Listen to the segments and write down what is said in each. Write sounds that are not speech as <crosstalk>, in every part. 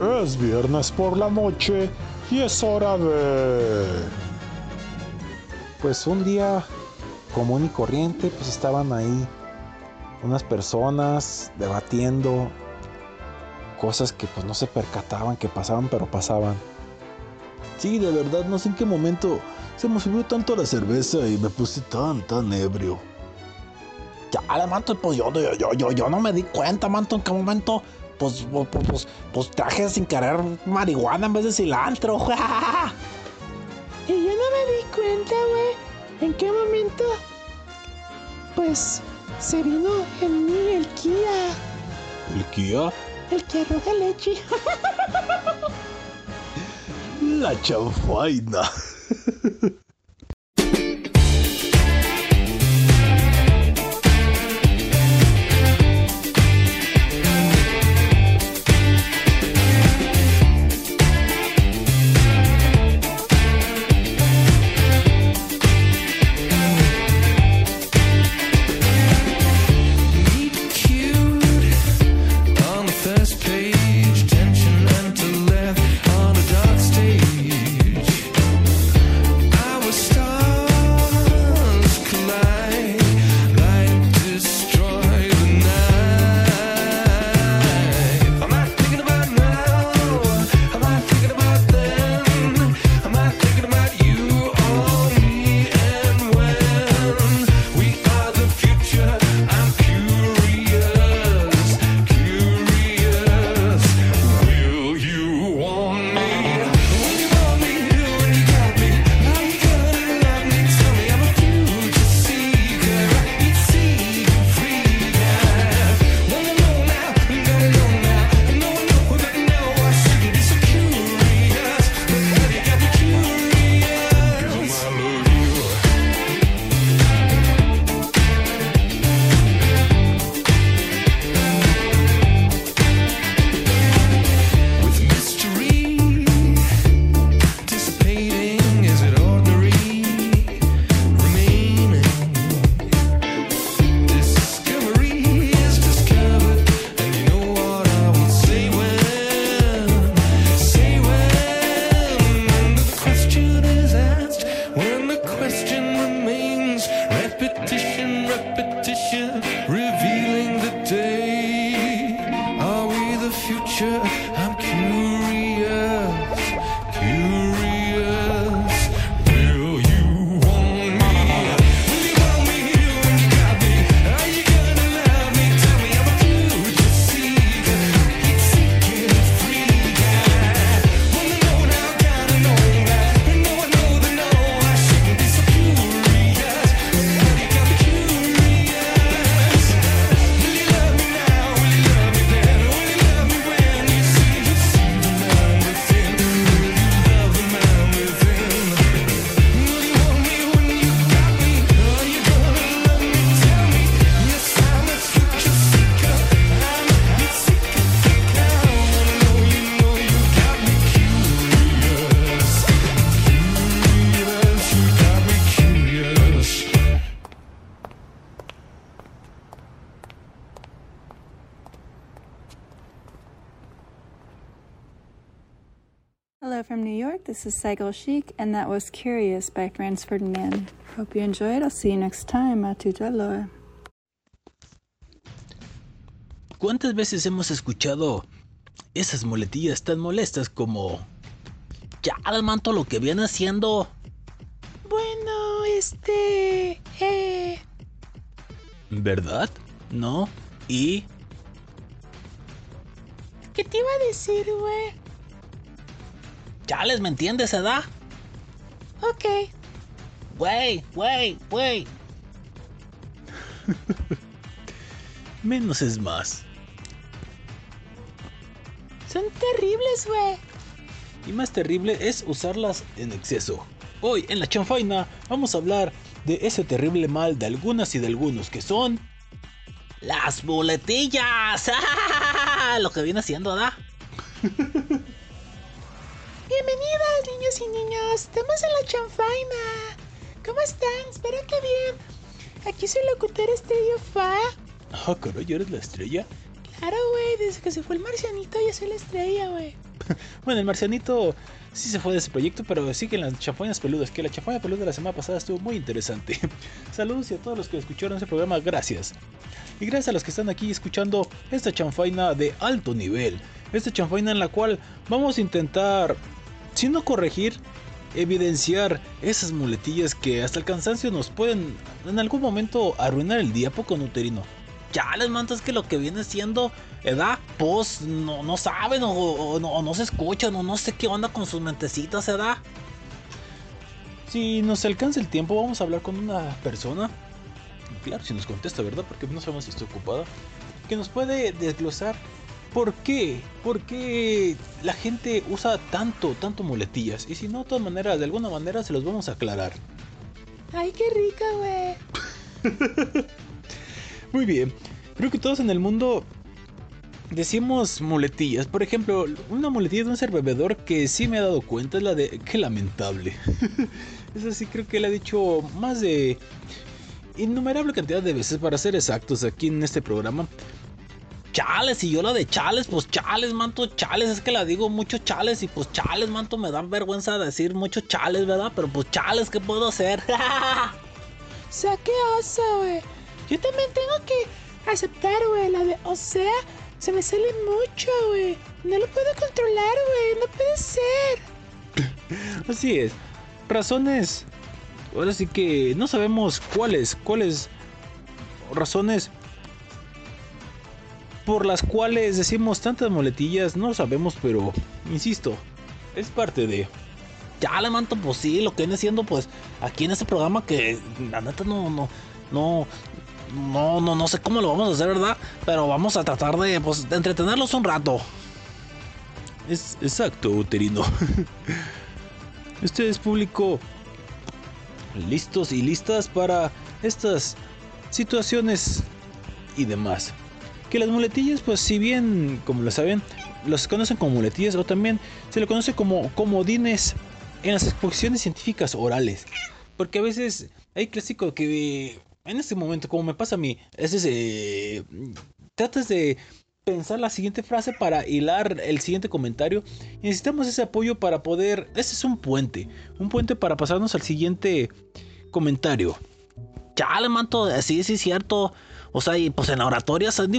Es viernes por la noche y es hora de... Pues un día común y corriente, pues estaban ahí unas personas debatiendo cosas que pues no se percataban que pasaban, pero pasaban. Sí, de verdad, no sé en qué momento se me subió tanto la cerveza y me puse tan, tan ebrio. Ya, manto, pues yo, yo, yo, yo no me di cuenta, manto, en qué momento pues, pues, pues, pues, traje sin querer marihuana en vez de cilantro. <laughs> y yo no me di cuenta, güey, en qué momento, pues, se vino en mí el Kia. ¿El Kia? El que arroja leche. <laughs> La chanfaina. This is Cycle Chic, and that was Curious by Franz Ferdinand. Hope you enjoyed. I'll see you next time. A aloha. ¿Cuántas veces hemos escuchado esas muletillas tan molestas como ya al manto lo que viene haciendo? Bueno, este. Eh. ¿Verdad? ¿No? ¿Y? ¿Qué te iba a decir, güey? Chales, ¿me entiendes, edad? Ok. Güey, güey, güey. <laughs> Menos es más. Son terribles, güey. Y más terrible es usarlas en exceso. Hoy en la chanfaina vamos a hablar de ese terrible mal de algunas y de algunos que son... Las boletillas. <laughs> Lo que viene haciendo, ¿da? <laughs> Bienvenidas, niños y niños. Estamos en la chanfaina. ¿Cómo están? Espero que bien. Aquí soy locutor Estrella Fa. Ah, caray, ¿eres la estrella? Claro, güey, desde que se fue el marcianito ya se la estrella, güey. <laughs> Bueno, el marcianito sí se fue de ese proyecto, pero siguen las champañas peludas, que la champaña peluda de la semana pasada estuvo muy interesante. <laughs> Saludos y a todos los que escucharon ese programa, gracias. Y gracias a los que están aquí escuchando esta chanfaina de alto nivel. Esta chanfaina en la cual vamos a intentar, si no corregir, evidenciar esas muletillas que hasta el cansancio nos pueden en algún momento arruinar el día poco nuterino. Ya les manto es que lo que viene siendo edad, pues no, no saben o, no, no se escuchan o no sé qué onda con sus mentecitas, edad. Si nos alcanza el tiempo, vamos a hablar con una persona. Claro, si nos contesta, ¿verdad? Porque no sabemos si está ocupada. Que nos puede desglosar por qué, por qué la gente usa tanto, tanto muletillas. Y si no, de todas maneras, de alguna manera se los vamos a aclarar. Ay, qué rica, güey. <laughs> Muy bien. Creo que todos en el mundo decimos muletillas. Por ejemplo, una muletilla de un ser bebedor que sí me he dado cuenta es la de qué lamentable. <laughs> Eso sí creo que le he dicho más de innumerable cantidad de veces para ser exactos aquí en este programa. Chales, y yo la de chales, pues chales, manto, chales, es que la digo mucho chales y pues chales, manto, me dan vergüenza decir mucho chales, ¿verdad? Pero pues chales, ¿qué puedo hacer? <laughs> O sea, qué oso, güey. Yo también tengo que aceptar, güey, la de, o sea, se me sale mucho, güey. No lo puedo controlar, güey. No puede ser. <laughs> Así es. Razones. Ahora sí que no sabemos cuáles, cuáles razones por las cuales decimos tantas muletillas, no sabemos, pero insisto, es parte de. Ya le manto, pues sí, lo que viene siendo, pues, aquí en este programa que la neta no, no, no, no, no, no sé cómo lo vamos a hacer, ¿verdad? Pero vamos a tratar de, pues, entretenerlos un rato. Es exacto, uterino. <laughs> Ustedes, público, listos y listas para estas situaciones y demás. Que las muletillas, pues si bien, como lo saben, los conocen como muletillas o también se le conoce como comodines en las exposiciones científicas orales. Porque a veces hay clásico que en este momento, como me pasa a mí, es ese... Tratas de pensar la siguiente frase para hilar el siguiente comentario. Y necesitamos ese apoyo para poder... Ese es un puente. Un puente para pasarnos al siguiente comentario. Chale, manto, sí, sí, cierto. O sea, y pues en la oratoria se han,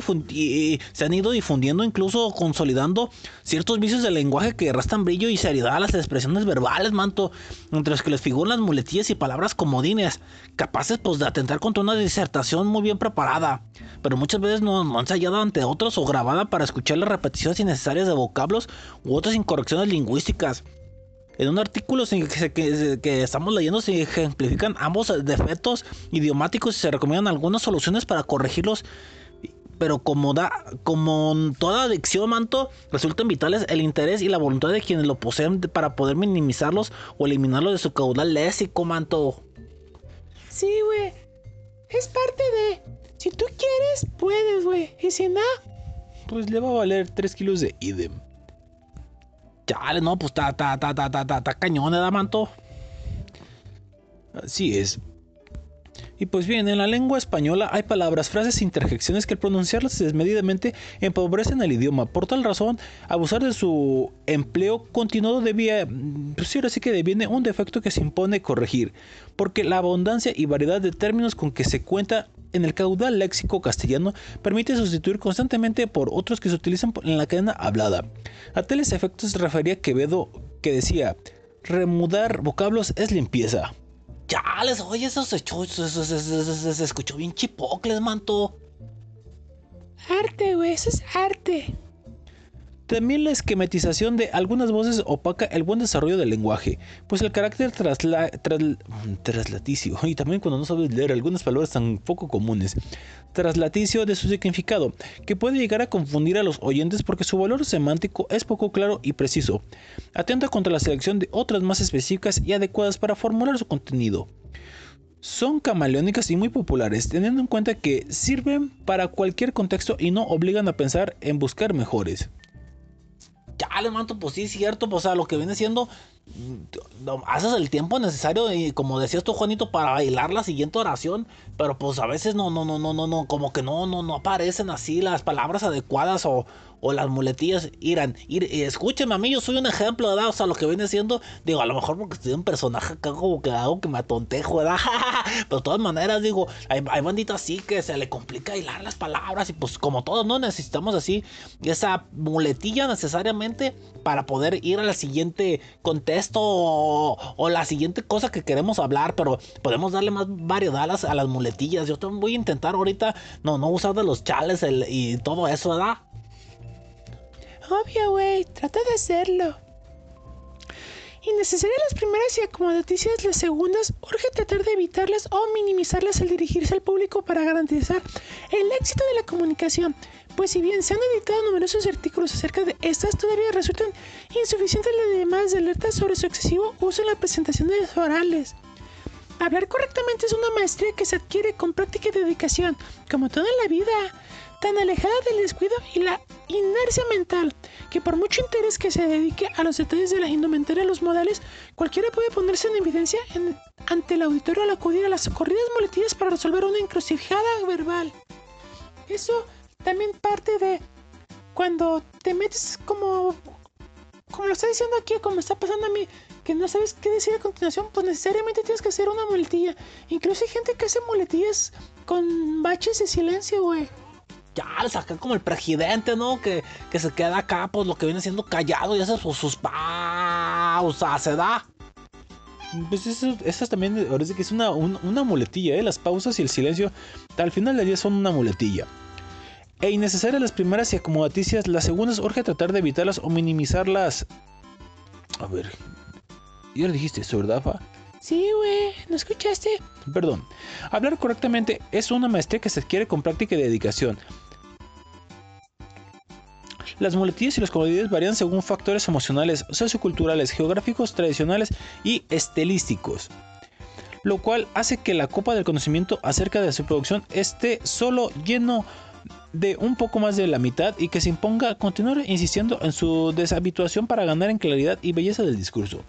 se han ido difundiendo, incluso consolidando ciertos vicios del lenguaje que restan brillo y seriedad a las expresiones verbales, manto, entre que les figuran las muletillas y palabras comodines, capaces pues de atentar contra una disertación muy bien preparada, pero muchas veces no, no ensayada ante otros o grabada para escuchar las repeticiones innecesarias de vocablos u otras incorrecciones lingüísticas. En un artículo que, estamos leyendo se ejemplifican ambos defectos idiomáticos y se recomiendan algunas soluciones para corregirlos. Pero como, da, como toda adicción, manto, resultan vitales el interés y la voluntad de quienes lo poseen para poder minimizarlos o eliminarlos de su caudal léxico, manto. Sí, güey. Es parte de. Si tú quieres, puedes, güey. Y si no, Pues le va a valer 3 kilos de idem. Chale, no, pues está, está, está, está, está, está cañón, ¿verdad, manto? Así es. Y pues bien, en la lengua española hay palabras, frases e interjecciones que al pronunciarlas desmedidamente empobrecen el idioma. Por tal razón, abusar de su empleo continuado debía, pues sí, ahora sí que deviene un defecto que se impone corregir, porque la abundancia y variedad de términos con que se cuenta en el caudal léxico castellano permite sustituir constantemente por otros que se utilizan en la cadena hablada. A tales efectos se refería Quevedo que decía, remudar vocablos es limpieza. Chales, oye, eso se, escuchó bien chipocles, manto. arte, güey. Eso es arte. También la esquematización de algunas voces opaca el buen desarrollo del lenguaje, pues el carácter trasla- tras- traslaticio, y también cuando no sabes leer algunas palabras tan poco comunes, traslaticio de su significado, que puede llegar a confundir a los oyentes porque su valor semántico es poco claro y preciso. Atenta contra la selección de otras más específicas y adecuadas para formular su contenido. Son camaleónicas y muy populares, teniendo en cuenta que sirven para cualquier contexto y no obligan a pensar en buscar mejores. Chale, manto, pues sí, cierto, pues a lo que viene siendo, no, haces el tiempo necesario y como decías tú Juanito para bailar la siguiente oración pero pues a veces no no no no no no como que no no no aparecen así las palabras adecuadas o, o las muletillas irán ir, escúcheme a mí yo soy un ejemplo ¿verdad? o sea lo que viene siendo digo a lo mejor porque estoy un personaje acá como que hago que me atontejo ¿verdad? <laughs> pero de todas maneras digo hay, banditas así que se le complica hilar las palabras y pues como todos no necesitamos así esa muletilla necesariamente para poder ir al siguiente contexto o, la siguiente cosa que queremos hablar, pero podemos darle más variedad a las, a las muletillas. Yo voy a intentar ahorita no, no usar de los chales y todo eso, ¿verdad? Obvio, güey, trata de hacerlo. Innecesarias las primeras y acomodaticias las segundas, urge tratar de evitarlas o minimizarlas al dirigirse al público para garantizar el éxito de la comunicación pues si bien se han editado numerosos artículos acerca de estas, todavía resultan insuficientes las demás de alertas sobre su excesivo uso en la presentación de los orales. Hablar correctamente es una maestría que se adquiere con práctica y dedicación, como toda la vida, tan alejada del descuido y la inercia mental, que por mucho interés que se dedique a los detalles de la indumentaria y los modales, cualquiera puede ponerse en evidencia ante el auditorio al acudir a las socorridas muletillas para resolver una encrucijada verbal. Eso también parte de cuando te metes como como lo está diciendo aquí, como está pasando a mí, que no sabes qué decir a continuación, pues necesariamente tienes que hacer una muletilla. Incluso hay gente que hace muletillas con baches de silencio, güey. Ya, saca como el presidente, ¿no? Que, que se queda acá, pues lo que viene siendo callado y hace sus, sus pausas, se da. Pues eso, esas también, ahora que es una, una muletilla, ¿eh? Las pausas y el silencio, al final del día son una muletilla e innecesarias las primeras y acomodaticias, las segundas urge tratar de evitarlas o minimizarlas. A ver, ya le dijiste eso, ¿verdad, Fa? Sí, güey, ¿no escuchaste? Perdón. Hablar correctamente es una maestría que se adquiere con práctica y dedicación. Las muletillas y las comodidades varían según factores emocionales, socioculturales, geográficos, tradicionales y estilísticos lo cual hace que la copa del conocimiento acerca de su producción esté solo lleno de un poco más de la mitad y que se imponga continuar insistiendo en su deshabituación para ganar en claridad y belleza del discurso.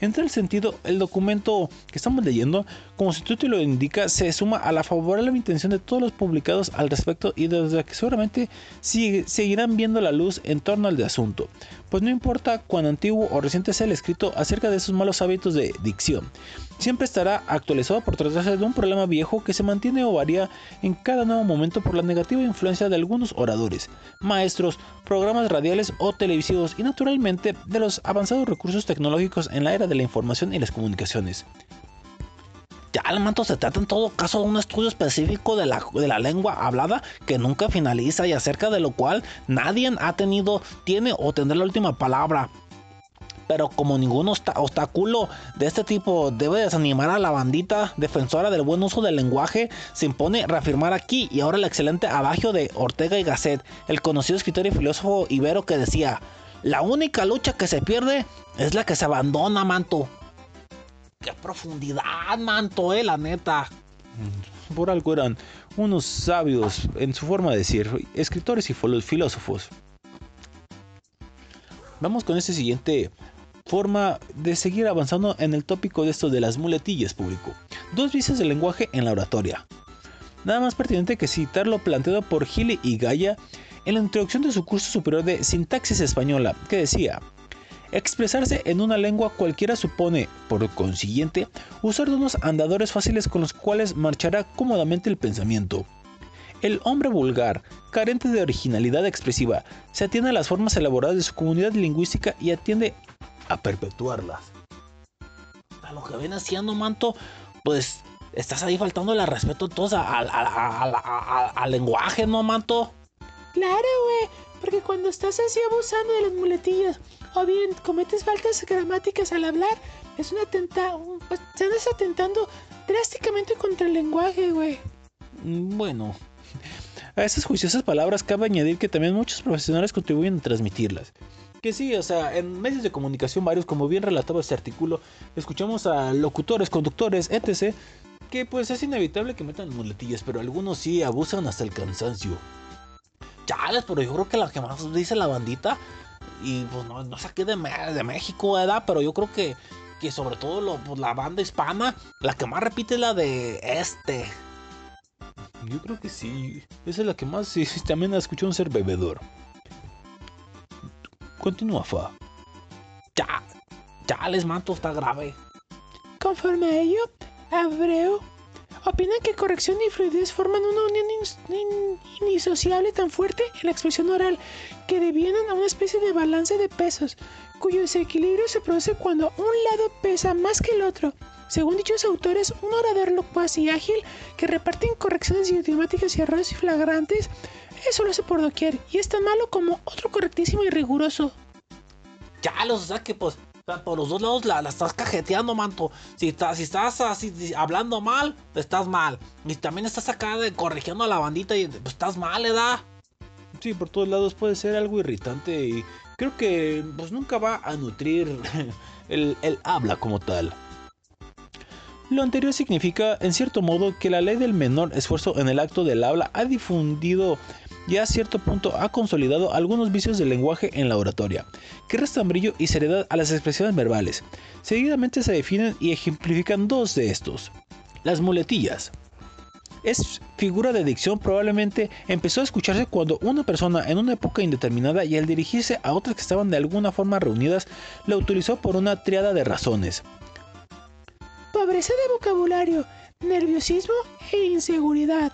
En tal sentido, el documento que estamos leyendo, como su título indica, se suma a la favorable intención de todos los publicados al respecto y desde que seguramente seguirán viendo la luz en torno al de asunto, pues no importa cuán antiguo o reciente sea el escrito acerca de esos malos hábitos de dicción, siempre estará actualizado por tratarse de un problema viejo que se mantiene o varía en cada nuevo momento por la negativa influencia de algunos oradores, maestros, programas radiales o televisivos y naturalmente de los avanzados recursos tecnológicos en la era de la información y las comunicaciones. Ya el manto se trata en todo caso de un estudio específico de la, de la lengua hablada que nunca finaliza y acerca de lo cual nadie ha tenido, tiene o tendrá la última palabra pero como ningún obstáculo de este tipo debe desanimar a la bandita defensora del buen uso del lenguaje, se impone reafirmar aquí y ahora el excelente abagio de Ortega y Gasset, el conocido escritor y filósofo ibero que decía, la única lucha que se pierde es la que se abandona, manto. Qué profundidad, manto, eh, la neta. Por algo eran unos sabios en su forma de decir, escritores y filósofos. Vamos con este siguiente forma de seguir avanzando en el tópico de esto de las muletillas público. Dos vicios del lenguaje en la oratoria. Nada más pertinente que citar lo planteado por Gile y Gaia en la introducción de su curso superior de sintaxis española, que decía, expresarse en una lengua cualquiera supone, por consiguiente, usar unos andadores fáciles con los cuales marchará cómodamente el pensamiento. El hombre vulgar, carente de originalidad expresiva, se atiende a las formas elaboradas de su comunidad lingüística y atiende a perpetuarlas. A lo que viene haciendo, manto, pues estás ahí faltando el respeto todos al lenguaje, ¿no, manto? Claro, güey, porque cuando estás así abusando de las muletillas o bien cometes faltas gramáticas al hablar, es una atenta, pues, estás atentando drásticamente contra el lenguaje, güey. Mm, bueno, a esas juiciosas palabras cabe añadir que también muchos profesionales contribuyen a transmitirlas. Que sí, o sea, en medios de comunicación varios, como bien relataba este artículo, escuchamos a locutores, conductores, etc. Que pues es inevitable que metan muletillas, pero algunos sí abusan hasta el cansancio. Chales, pero yo creo que la que más dice la bandita y pues no, no saqué de, de México, ¿verdad? Pero yo creo que, que sobre todo lo, pues, la banda hispana, la que más repite es la de este. Yo creo que sí. Esa es la que más sí, <laughs> también la un ser bebedor. Continúa, Fa. Ya, ya les manto, está grave. Conforme a ello, Abreu opina que corrección y fluidez forman una unión indisociable tan fuerte en la expresión oral que devienen a una especie de balance de pesos, cuyo desequilibrio se produce cuando un lado pesa más que el otro. Según dichos autores, un orador locuaz y ágil que reparte incorrecciones idiomáticas y errores flagrantes, eso lo hace por doquier y es tan malo como otro correctísimo y riguroso. Ya, los, o sea que pues por los dos lados la, estás cajeteando, manto. Si, estás, si estás así hablando mal, estás mal. Y también estás acá de corrigiendo a la bandita y pues, estás mal, ¿edad? Sí, por todos lados puede ser algo irritante y creo que pues nunca va a nutrir <laughs> el, el habla como tal. Lo anterior significa, en cierto modo, que la ley del menor esfuerzo en el acto del habla ha difundido y a cierto punto ha consolidado algunos vicios del lenguaje en la oratoria, que restan brillo y seriedad a las expresiones verbales. Seguidamente se definen y ejemplifican dos de estos. Las muletillas. Es figura de dicción probablemente empezó a escucharse cuando una persona en una época indeterminada y al dirigirse a otras que estaban de alguna forma reunidas, la utilizó por una triada de razones. Pobreza de vocabulario, nerviosismo e inseguridad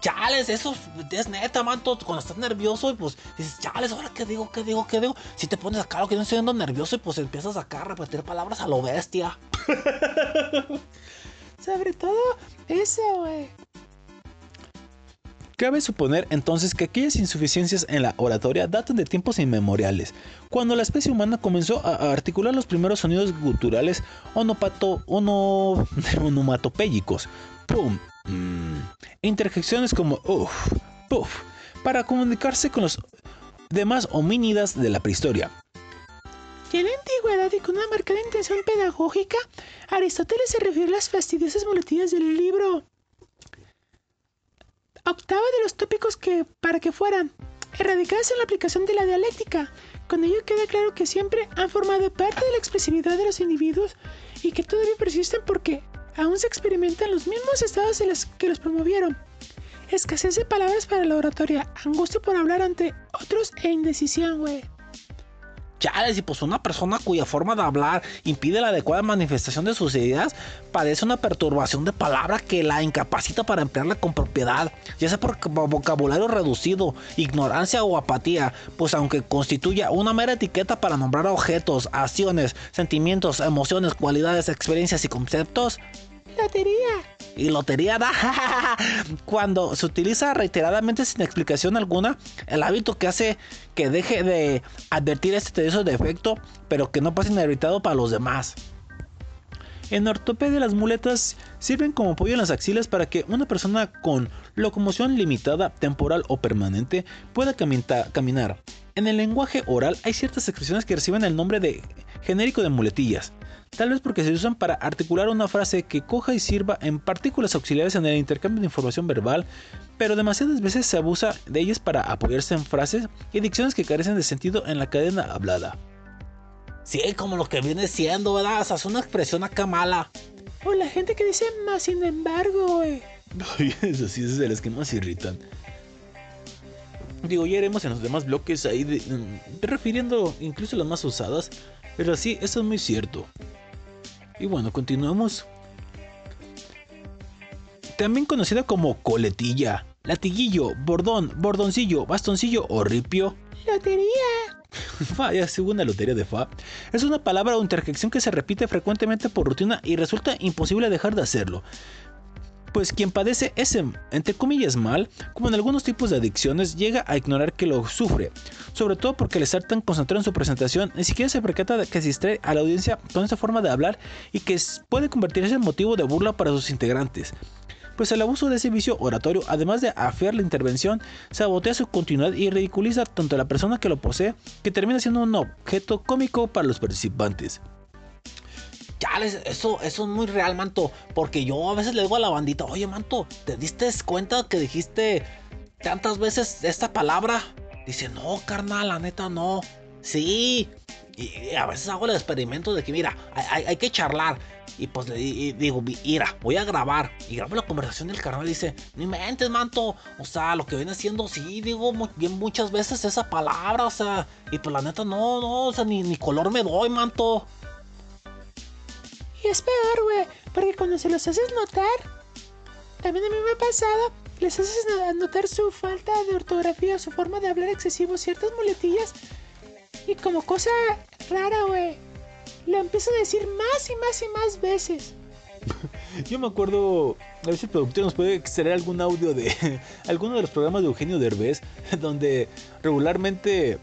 chales, eso es neta, manto. Cuando estás nervioso, y pues dices, chales, ahora qué digo, qué digo, qué digo. Si te pones acá lo que no estoy siendo nervioso, y pues empiezas acá a repetir palabras a lo bestia. <laughs> Sobre todo eso, güey. Cabe suponer entonces que aquellas insuficiencias en la oratoria datan de tiempos inmemoriales, cuando la especie humana comenzó a articular los primeros sonidos guturales onopato, ono, <laughs> onomatopéyicos. ¡Pum! Mm. Interjecciones como uff, puff, para comunicarse con los demás homínidas de la prehistoria. en la antigüedad y con una marcada intención pedagógica, Aristóteles se refiere a las fastidiosas muletillas del libro octava de los tópicos que, para que fueran erradicadas en la aplicación de la dialéctica. Con ello queda claro que siempre han formado parte de la expresividad de los individuos y que todavía persisten porque aún se experimentan los mismos estados de los que los promovieron. Escasez de palabras para la oratoria, angustia por hablar ante otros e indecisión, güey. Chales, y pues una persona cuya forma de hablar impide la adecuada manifestación de sus ideas, padece una perturbación de palabra que la incapacita para emplearla con propiedad, ya sea por vocabulario reducido, ignorancia o apatía, pues aunque constituya una mera etiqueta para nombrar objetos, acciones, sentimientos, emociones, cualidades, experiencias y conceptos, Lotería. Y lotería da. <laughs> Cuando se utiliza reiteradamente sin explicación alguna, el hábito que hace que deje de advertir este tedioso defecto, pero que no pase inhabilitado para los demás. En ortopedia las muletas sirven como apoyo en las axilas para que una persona con locomoción limitada, temporal o permanente pueda caminar. En el lenguaje oral hay ciertas expresiones que reciben el nombre de genérico de muletillas tal vez porque se usan para articular una frase que coja y sirva en partículas auxiliares en el intercambio de información verbal, pero demasiadas veces se abusa de ellas para apoyarse en frases y dicciones que carecen de sentido en la cadena hablada. Sí, como lo que viene siendo, ¿verdad? O sea, es una expresión acá mala. O la gente que dice más sin embargo, güey. <laughs> Eso sí, es de las que más irritan. Digo, ya iremos en los demás bloques ahí mm, refiriendo incluso las más usadas. Pero sí, eso es muy cierto. Y bueno, continuamos. También conocida como coletilla, latiguillo, bordón, bordoncillo, bastoncillo o ripio. Lotería. Vaya, segunda lotería de Fa. Es una palabra o interjección que se repite frecuentemente por rutina y resulta imposible dejar de hacerlo pues quien padece ese, entre comillas, mal, como en algunos tipos de adicciones, llega a ignorar que lo sufre, sobre todo porque al estar tan concentrado en su presentación, ni siquiera se percata de que se a la audiencia con esta forma de hablar y que puede convertirse en motivo de burla para sus integrantes. Pues el abuso de ese vicio oratorio, además de afiar la intervención, sabotea su continuidad y ridiculiza tanto a la persona que lo posee, que termina siendo un objeto cómico para los participantes ya, eso, eso es muy real, manto. Porque yo a veces le digo a la bandita, oye, manto, ¿te diste cuenta que dijiste tantas veces esta palabra? Dice, no, carnal, la neta no. Sí. Y, a veces hago el experimento de que, mira, hay, que charlar. Y pues le digo, mira, voy a grabar. Y grabo la conversación del carnal dice, ni mentes, manto. O sea, lo que viene haciendo, sí, digo bien muchas veces esa palabra. O sea, y pues la neta, no, no, o sea, ni color me doy, manto. Y es peor, güey, porque cuando se los haces notar, también a mí me ha pasado, les haces notar su falta de ortografía, su forma de hablar excesivo, ciertas muletillas. Y como cosa rara, güey, lo empiezo a decir más y más y más veces. <laughs> Yo me acuerdo, a ver si el productor nos puede extraer algún audio de <laughs> alguno de los programas de Eugenio Derbez, <laughs> donde regularmente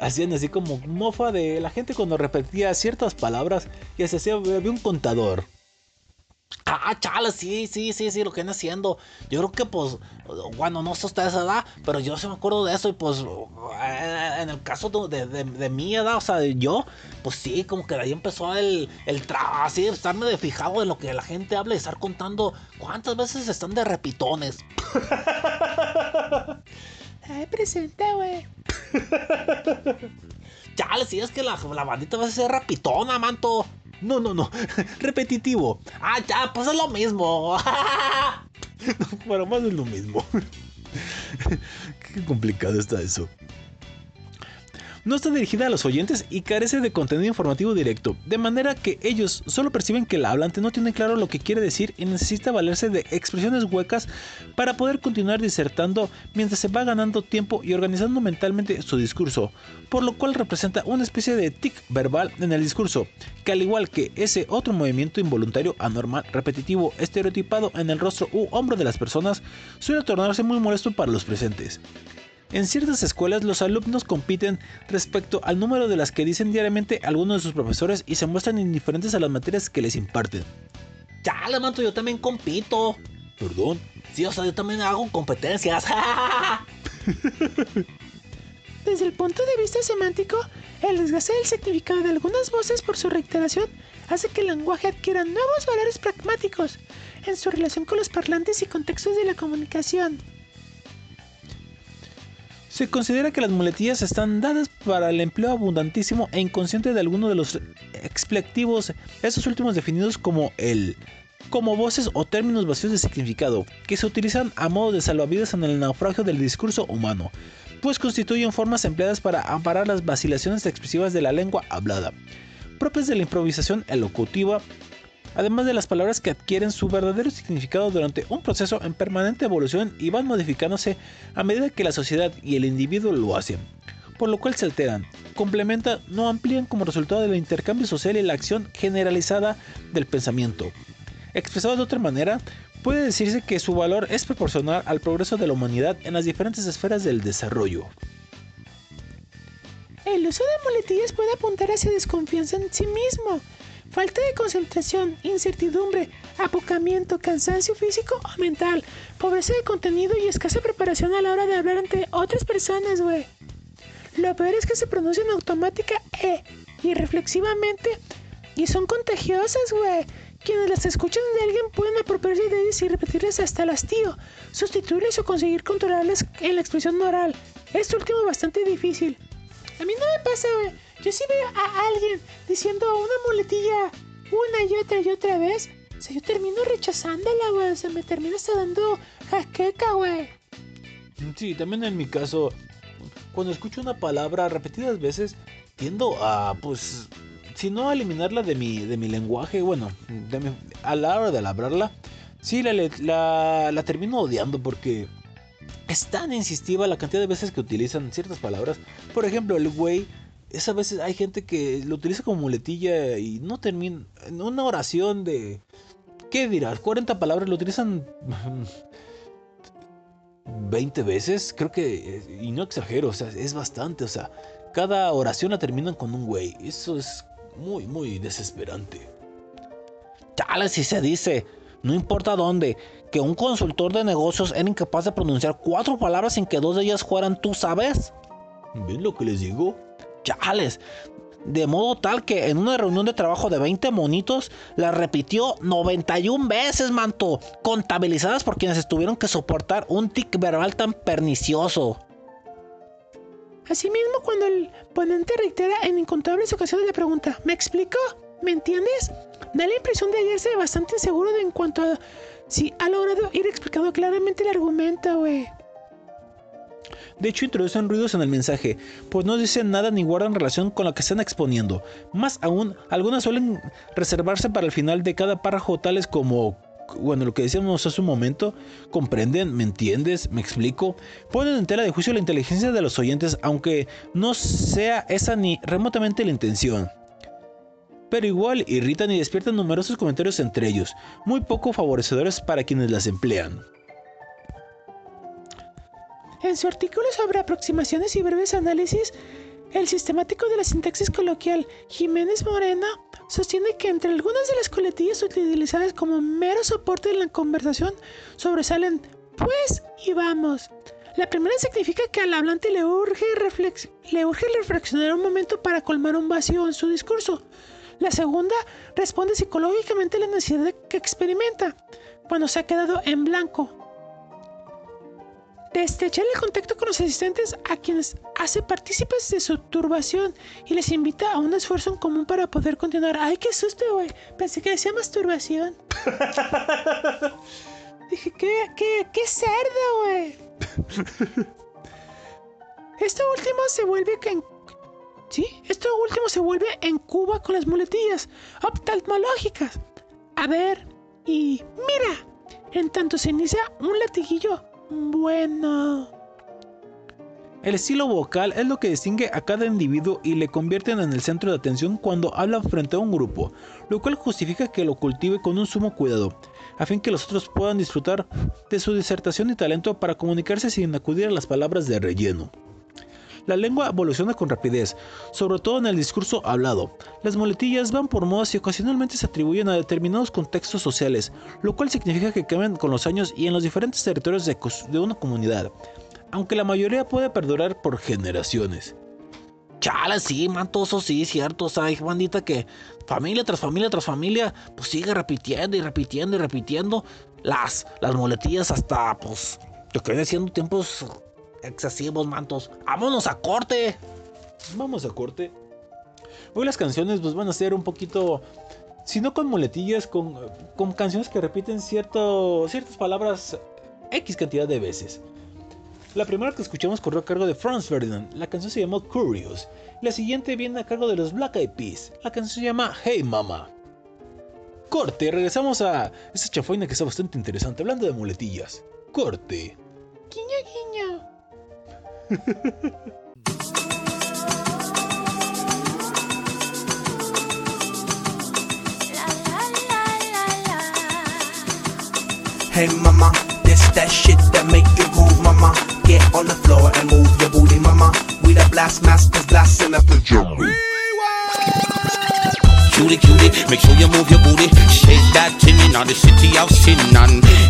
hacían así como mofa de la gente cuando repetía ciertas palabras y se hacía, había un contador. Ah, chale, sí, sí, sí, sí, lo que viene haciendo. Yo creo que, pues, bueno, no sé ustedes edad, pero yo sí me acuerdo de eso. Y pues, eh, en el caso de, de, mi edad, o sea, yo, pues sí, como que de ahí empezó el, el trabajo, así, estarme de fijado en lo que la gente habla y estar contando cuántas veces están de repitones. <laughs> Ay, presenta, güey. <laughs> Chale, sí, es que la, la bandita va a ser repitona, manto. No, no, no. <laughs> Repetitivo. Ah, ya, pues es lo mismo. <laughs> Para más es lo mismo. Qué complicado está eso no está dirigida a los oyentes y carece de contenido informativo directo, de manera que ellos solo perciben que el hablante no tiene claro lo que quiere decir y necesita valerse de expresiones huecas para poder continuar disertando mientras se va ganando tiempo y organizando mentalmente su discurso, por lo cual representa una especie de tic verbal en el discurso, que al igual que ese otro movimiento involuntario, anormal, repetitivo, estereotipado en el rostro u hombro de las personas, suele tornarse muy molesto para los presentes. En ciertas escuelas los alumnos compiten respecto al número de las que dicen diariamente algunos de sus profesores y se muestran indiferentes a las materias que les imparten. Chale, manto, yo también compito. Perdón. Sí, o sea, yo también hago competencias. <laughs> Desde el punto de vista semántico, el desgaste del significado de algunas voces por su reiteración hace que el lenguaje adquiera nuevos valores pragmáticos en su relación con los parlantes y contextos de la comunicación. Se considera que las muletillas están dadas para el empleo abundantísimo e inconsciente de alguno de los explectivos, estos últimos definidos como el como voces o términos vacíos de significado, que se utilizan a modo de salvavidas en el naufragio del discurso humano, pues constituyen formas empleadas para amparar las vacilaciones expresivas de la lengua hablada, propias de la improvisación elocutiva además de las palabras que adquieren su verdadero significado durante un proceso en permanente evolución y van modificándose a medida que la sociedad y el individuo lo hacen, por lo cual se alteran, complementan, no amplían como resultado del intercambio social y la acción generalizada del pensamiento. Expresado de otra manera, puede decirse que su valor es proporcional al progreso de la humanidad en las diferentes esferas del desarrollo. El uso de muletillas puede apuntar hacia desconfianza en sí mismo, falta de concentración, incertidumbre, apocamiento, cansancio físico o mental, pobreza de contenido y escasa preparación a la hora de hablar ante otras personas, güey. Lo peor es que se pronuncian automática e y reflexivamente y son contagiosas, güey. Quienes las escuchan de alguien pueden apropiarse de ellas y repetirlas hasta el hastío, sustituirlas o conseguir controlarlas en la expresión oral. Esto último bastante difícil. A mí no me pasa, güey yo sí veo a alguien diciendo una muletilla una y otra y otra vez. O sea, yo termino rechazándola, güey. O sea, me termina hasta dando jaqueca, güey. Sí, también en mi caso, cuando escucho una palabra repetidas veces, tiendo a, pues, si no a eliminarla de mi, de mi lenguaje, bueno, a la hora de hablarla, sí la, la, la termino odiando porque es tan insistiva la cantidad de veces que utilizan ciertas palabras. Por ejemplo, el güey esa veces hay gente que lo utiliza como muletilla y no termina. En una oración de. ¿Qué dirás? 40 palabras lo utilizan <laughs> 20 veces. Creo que. Y no exagero, o sea, es bastante. O sea, cada oración la terminan con un güey. Eso es muy, muy desesperante. Tal si se dice, no importa dónde, que un consultor de negocios era incapaz de pronunciar cuatro palabras sin que dos de ellas fueran tú sabes. ¿Ven lo que les digo? chales. De modo tal que en una reunión de trabajo de 20 monitos la repitió 91 veces, manto, contabilizadas por quienes tuvieron que soportar un tic verbal tan pernicioso. Asimismo, cuando el ponente reitera en incontables ocasiones la pregunta, ¿me explico? ¿Me entiendes? Da la impresión de hallarse bastante inseguro de en cuanto a si ha logrado ir explicando claramente el argumento, güey. De hecho, introducen ruidos en el mensaje, pues no dicen nada ni guardan relación con lo que están exponiendo. Más aún, algunas suelen reservarse para el final de cada párrafo, tales como, bueno, lo que decíamos hace un momento, comprenden, me entiendes, me explico, ponen en tela de juicio la inteligencia de los oyentes, aunque no sea esa ni remotamente la intención. Pero igual irritan y despiertan numerosos comentarios entre ellos, muy poco favorecedores para quienes las emplean. En su artículo sobre aproximaciones y breves análisis, el sistemático de la sintaxis coloquial Jiménez Morena sostiene que entre algunas de las coletillas utilizadas como mero soporte en la conversación sobresalen pues y vamos. La primera significa que al hablante le urge, le urge reflexionar un momento para colmar un vacío en su discurso. La segunda responde psicológicamente a la necesidad que experimenta cuando se ha quedado en blanco estrechar el contacto con los asistentes a quienes hace partícipes de su turbación y les invita a un esfuerzo en común para poder continuar. Ay, qué susto, güey. Pensé que decía masturbación. <laughs> Dije, qué, qué, qué cerdo, güey. <laughs> Esto último se vuelve en... ¿Sí? Esto último se vuelve en Cuba con las muletillas oftalmológicas. A ver, y mira, en tanto se inicia un latiguillo bueno. El estilo vocal es lo que distingue a cada individuo y le convierten en el centro de atención cuando habla frente a un grupo, lo cual justifica que lo cultive con un sumo cuidado, a fin que los otros puedan disfrutar de su disertación y talento para comunicarse sin acudir a las palabras de relleno. La lengua evoluciona con rapidez, sobre todo en el discurso hablado. Las muletillas van por modas y ocasionalmente se atribuyen a determinados contextos sociales, lo cual significa que cambian con los años y en los diferentes territorios de, una comunidad, aunque la mayoría puede perdurar por generaciones. Chala, sí, mantoso, sí, cierto. O sea, bandita que familia tras familia tras familia, pues sigue repitiendo y repitiendo y repitiendo las, las muletillas hasta, pues, lo que viene siendo tiempos excesivos mantos. ¡Vámonos a corte! Vamos a corte. Hoy las canciones pues van a ser un poquito, si no con muletillas, con, con canciones que repiten cierto, ciertas palabras X cantidad de veces. La primera que escuchamos corrió a cargo de Franz Ferdinand, la canción se llamó Curious. La siguiente viene a cargo de los Black Eyed Peas, la canción se llama Hey Mama. Corte, regresamos a esa chafaina que está bastante interesante, hablando de muletillas. Corte. Guiño, guiño. Hey mama, this that shit that make you groove, mama. Get on the floor and move your booty, mama. We the blast masters blasting up the jungle. Cutie, cutie, make sure you move your booty. Shake that thing in the city of sin.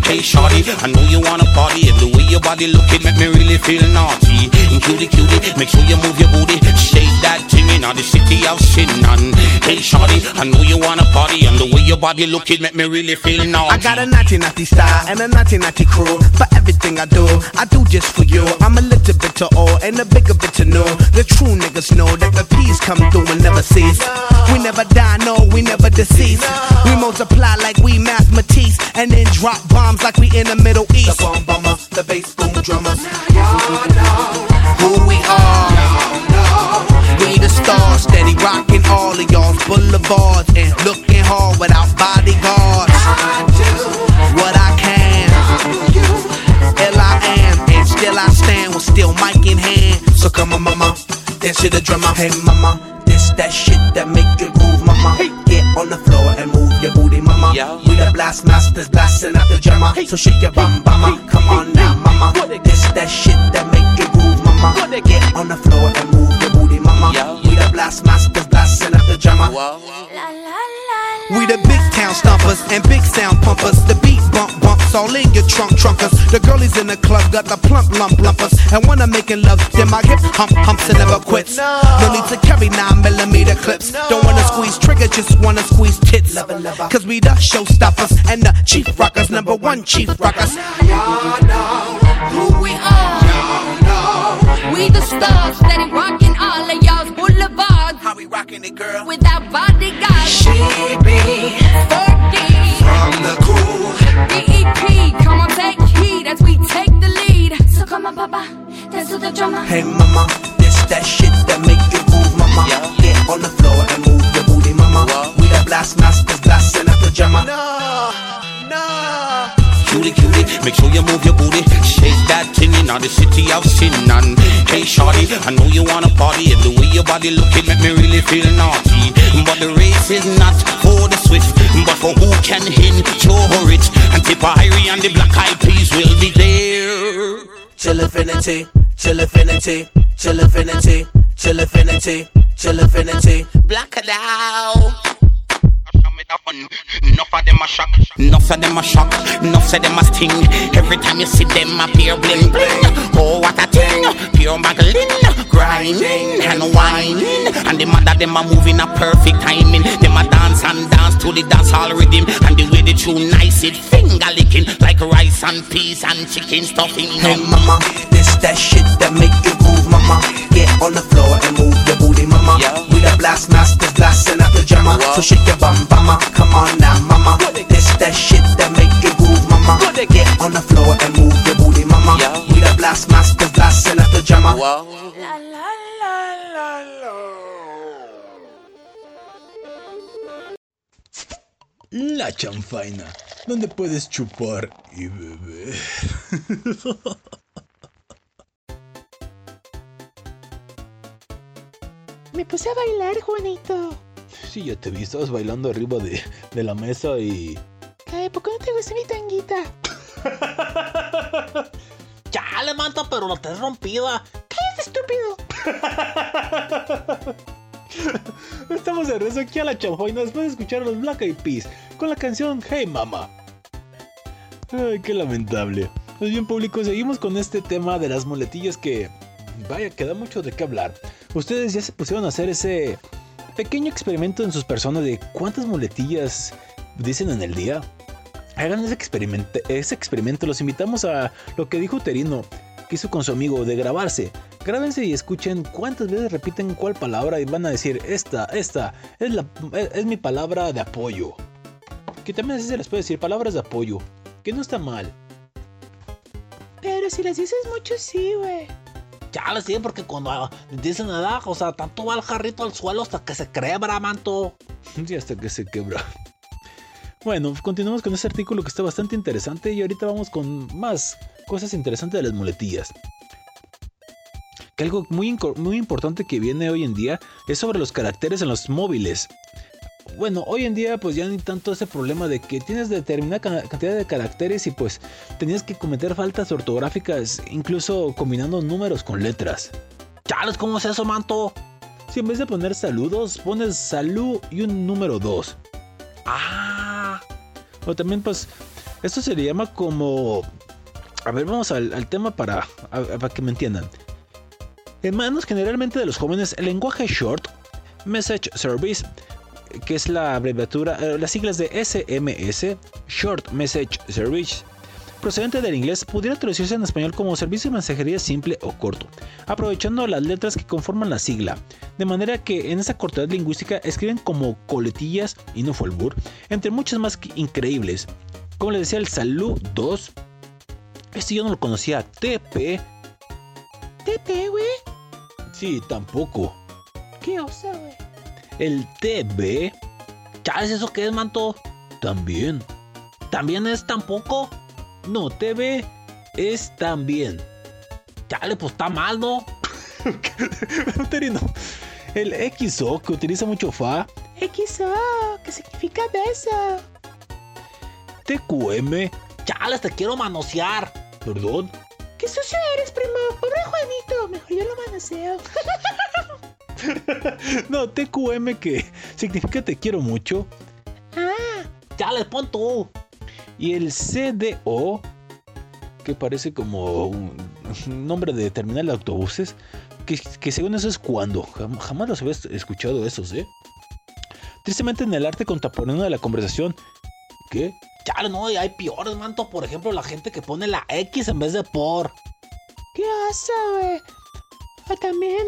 Hey, shorty, I know you wanna party. And the way your body looking make me really feel naughty. And cutie, cutie, make sure you move your booty. Shake that thing in the city of sin. And hey, shorty, I know you wanna party. And the way your body looking make me really feel naughty. I got a naughty, naughty style and a naughty, naughty crew. For everything I do, I do just for you. I'm a little bit to all and a bigger bit to know. The true niggas know that the peace come through and never cease. We never die no, we never deceive. We multiply like we mathematics, and then drop bombs like we in the Middle East. The bomb bomber, the bass boom drummers. Who we are. We the stars, steady rocking all of y'all's boulevards and looking hard without bodyguards. What I can, i am, and still I stand with still mic in hand. So come on, mama, dance to the drummer. Hey, mama, this that shit that make you groove, mama. Get on the floor and move your booty, mama. We the blast masters blasting out the drummer. So shake your bum, mama. Come on now, mama. This that shit that make you groove, mama. Get on the floor and move your booty, mama. We the blast masters blasting out the drummer. We the big town stompers and big sound pumpers. The beat bump bumps all in your trunk trunkers. The girlies in the club got the plump lump lumpers. And when I'm making love, then my hip hump humps and never quits. No need to carry 9 millimeter clips. Don't wanna squeeze trigger, just wanna squeeze tits. Cause we the showstoppers and the chief rockers, number one chief rockers. Y'all know who we are. Y'all know We the stars, steady rocking all of y'all's boulevards. How we rocking it, girl? Without bodyguards. She be Fergie. from the crew. BEP, come on, take heed as we take the lead. So come on, Papa, dance to the drummer. Hey mama, this that shit that make you move, mama. Get on the floor and move your booty, mama. We the blast masters, blasting out the jammer. No, no. Cutie, cutie, make sure you move your booty. Shake that thing in the city of sin. And hey, shorty, I know you wanna party. And the way your body looking make me really feel naughty. But the race is not for the swift, but for who can endure it. And Tipperary and the black eyed peas will be there. Chill infinity, chill infinity, chill infinity, chill infinity, chill infinity. Black it out. Enough of them a shock, enough of them a shock, enough of them a sting. Every time you see them appear bling bling. Oh what a thing, pure magazine, grinding and whining. And the mother them a moving a perfect timing. Them a dance and dance to the dance hall rhythm. And the way they tune nice it finger licking like rice and peas and chicken stuffing. Hey mama, this that shit that make you move, mama. Get on the floor and move your booty, mama. We the blast masters, blasting out the jammer. So shake your bum, mama. Come on now, mama. This that shit that make you move, mama. Get on the floor and move your booty, mama. We the blast masters, blasting out the jammer. La chanfaina, donde puedes chupar y beber. <laughs> Me puse a bailar, Juanito. Sí, ya te vi, estabas bailando arriba de, de la mesa y... Ay, ¿por qué no te gusta mi tanguita? <laughs> Chale, manto, pero la tenés rompida. ¡Cállate, estúpido! <laughs> Estamos de regreso aquí a la chanfaina después de escuchar a los Black Eyed Peas con la canción Hey Mama. Ay, qué lamentable. Pues bien, público, seguimos con este tema de las muletillas que... Vaya, queda mucho de qué hablar. Ustedes ya se pusieron a hacer ese pequeño experimento en sus personas de cuántas muletillas dicen en el día. Hagan ese experimento, ese experimento. Los invitamos a lo que dijo Terino, que hizo con su amigo, de grabarse. Grábense y escuchen cuántas veces repiten cuál palabra y van a decir, esta, esta, es, la, es mi palabra de apoyo. Que también así se les puede decir palabras de apoyo, que no está mal. Pero si las dices mucho, sí, güey. Chale, sí, porque cuando dicen nada, o sea, tanto va el jarrito al suelo hasta que se quebra, manto. Sí, hasta que se quebra. Bueno, continuamos con este artículo que está bastante interesante y ahorita vamos con más cosas interesantes de las muletillas. Que algo muy, muy importante que viene hoy en día es sobre los caracteres en los móviles. Bueno, hoy en día pues ya ni tanto ese problema de que tienes determinada ca- cantidad de caracteres y pues tenías que cometer faltas ortográficas incluso combinando números con letras. Chales, ¿cómo es eso, manto? Si en vez de poner saludos pones salud y un número 2. Ah, O también, pues, esto se le llama como. A ver, vamos al, al tema para, a- a- para que me entiendan. En manos generalmente de los jóvenes, el lenguaje short, Message Service, que es la abreviatura, eh, las siglas de SMS, Short Message Service, procedente del inglés, pudiera traducirse en español como servicio de mensajería simple o corto, aprovechando las letras que conforman la sigla, de manera que en esa cortedad lingüística escriben como coletillas, y no fue el bur, entre muchas más increíbles. Como les decía, el Salud 2, este yo no lo conocía, TP, TP, güey. sí, tampoco. Qué osa, güey. El TB, chales, ¿eso qué es, manto? también. ¿También es tampoco? No, TB es también. Chale, pues está mal, ¿no? <laughs> Terino, El XO, que utiliza mucho FA, XO, ¿qué significa beso? TQM, Chales, te quiero manosear. perdón, ¿Qué sucio eres, primo? Pobre Juanito. Mejor yo lo manoseo. <laughs> <laughs> no, TQM, que significa te quiero mucho, Ah, Chales, pon tú. y el CDO, que parece como un nombre de terminal de autobuses, que, que según eso es cuando. Jam- jamás los había escuchado esos, ¿eh? Tristemente en el arte contemporáneo de la conversación, ¿qué? Chale, no, hay peores, manto. Por ejemplo, la gente que pone la X en vez de por. qué oso, güey. O también,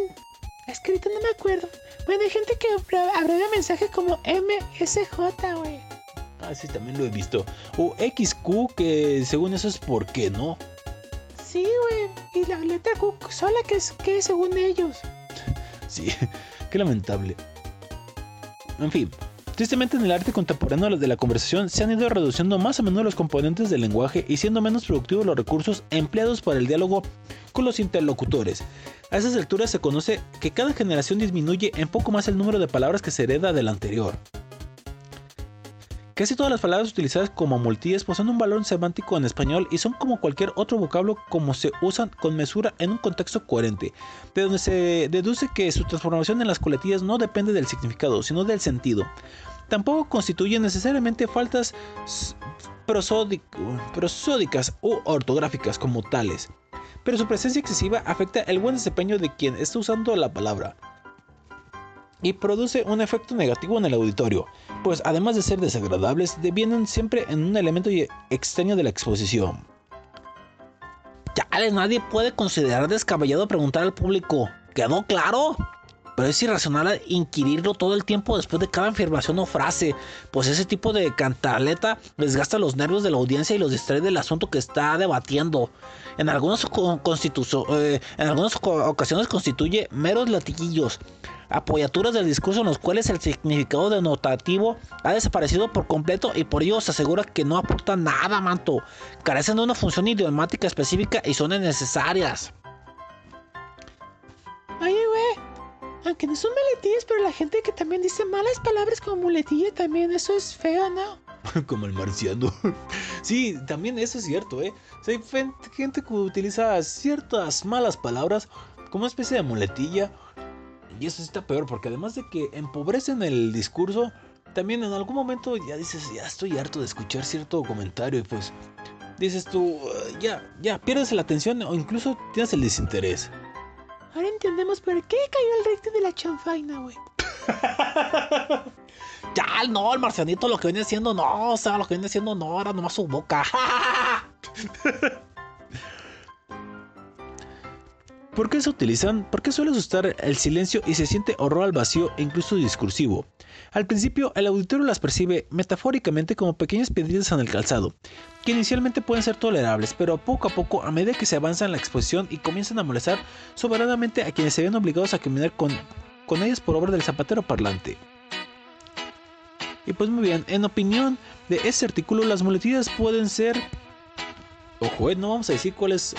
escrito no me acuerdo. Bueno, hay gente que abrevia mensaje como MSJ, güey. Ah, sí, también lo he visto. O XQ, que según eso es por qué, ¿no? Sí, güey. Y la letra Q sola que es que según ellos. Sí, <laughs> qué lamentable. En fin, tristemente en el arte contemporáneo de la conversación se han ido reduciendo más a menudo los componentes del lenguaje y siendo menos productivos los recursos empleados para el diálogo con los interlocutores. A esas alturas se conoce que cada generación disminuye en poco más el número de palabras que se hereda del anterior. Casi todas las palabras utilizadas como multillas poseen un valor semántico en español y son como cualquier otro vocablo como se usan con mesura en un contexto coherente, de donde se deduce que su transformación en las coletillas no depende del significado, sino del sentido. Tampoco constituyen necesariamente faltas prosódicas u ortográficas como tales, pero su presencia excesiva afecta el buen desempeño de quien está usando la palabra y produce un efecto negativo en el auditorio, pues además de ser desagradables, devienen siempre en un elemento extraño de la exposición. Chale, nadie puede considerar descabellado preguntar al público. ¿Quedó claro? Pero es irracional inquirirlo todo el tiempo después de cada afirmación o frase, pues ese tipo de cantaleta desgasta los nervios de la audiencia y los distrae del asunto que está debatiendo. En algunas, eh, ocasiones constituye meros latiguillos, apoyaturas del discurso en los cuales el significado denotativo ha desaparecido por completo y por ello se asegura que no aporta nada, manto. Carecen de una función idiomática específica y son innecesarias. Oye, güey. Aunque no son muletillas, pero la gente que también dice malas palabras como muletilla también, eso es feo, ¿no? <laughs> Como el marciano. <laughs> Sí, también eso es cierto, ¿eh? Hay gente que utiliza ciertas malas palabras como una especie de muletilla. Y eso está peor, porque además de que empobrecen el discurso, también en algún momento ya dices, ya estoy harto de escuchar cierto comentario y pues dices tú, "Uh, ya, ya, pierdes la atención o incluso tienes el desinterés. Ahora entendemos por qué cayó el rating de la chanfaina, güey. <laughs> Ya, no, el marcianito lo que viene haciendo no, o sea, lo que viene haciendo no, era nomás su boca. <laughs> ¿Por qué se utilizan? Porque suele asustar el silencio y se siente horror al vacío e incluso discursivo. Al principio, el auditorio las percibe metafóricamente como pequeñas piedritas en el calzado, que inicialmente pueden ser tolerables, pero poco a poco, a medida que se avanza en la exposición y comienzan a molestar soberanamente a quienes se ven obligados a caminar con, con ellas por obra del zapatero parlante. Y pues muy bien, en opinión de este artículo, las muletillas pueden ser... Ojo, eh, no vamos a decir cuál es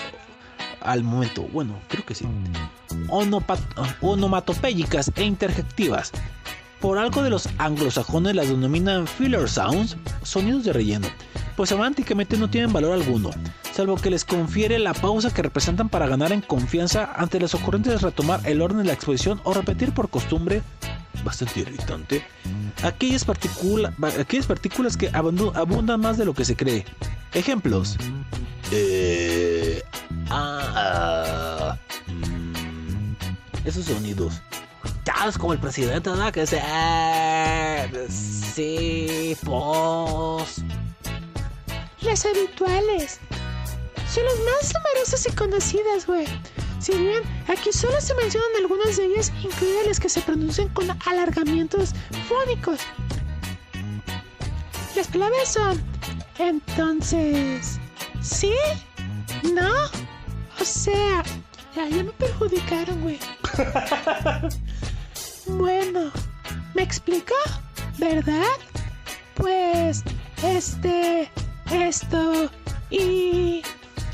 al momento. Bueno, creo que sí. Onopat- onomatopéyicas e interjectivas. Por algo de los anglosajones las denominan filler sounds, sonidos de relleno, pues semánticamente no tienen valor alguno, salvo que les confiere la pausa que representan para ganar en confianza ante las ocurrentes de retomar el orden de la exposición o repetir por costumbre, bastante irritante, aquellas, particula- aquellas partículas que abundan más de lo que se cree. Ejemplos. Eh, ah, mm, esos sonidos. Ya es como el presidente, ¿verdad? Que dice, "Eh, sí, pues. Las habituales. Son las más numerosas y conocidas, güey. Si bien aquí solo se mencionan algunas de ellas, incluidas las que se pronuncian con alargamientos fónicos. Las palabras son entonces, ¿sí? ¿No? O sea, ya, ya me perjudicaron, güey. <laughs> bueno, ¿me explico? ¿Verdad? Pues, este, esto y...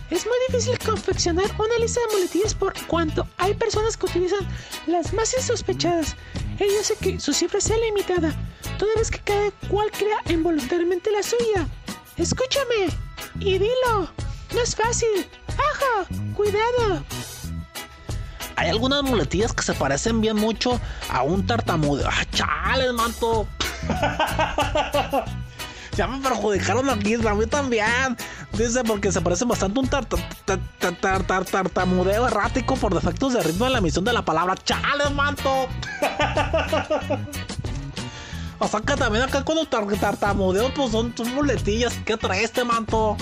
Es muy difícil confeccionar una lista de muletillas por cuanto hay personas que utilizan las más insospechadas. Ello hace que su cifra sea limitada, toda vez que cada cual crea involuntariamente la suya. Escúchame y dilo. No es fácil. ¡Ajo! ¡Cuidado! Hay algunas muletillas que se parecen bien mucho a un tartamudeo. ¡Ah, chales, manto! <laughs> ya me perjudicaron aquí, a mí también. Dice porque se parecen bastante a un tar- tar- tar- tar- tar- tartamudeo errático por defectos de ritmo en la emisión de la palabra. ¡Chales, manto! <laughs> O sea que también acá cuando tar- tartamudeo, pues son, son muletillas. ¿Qué trae este manto?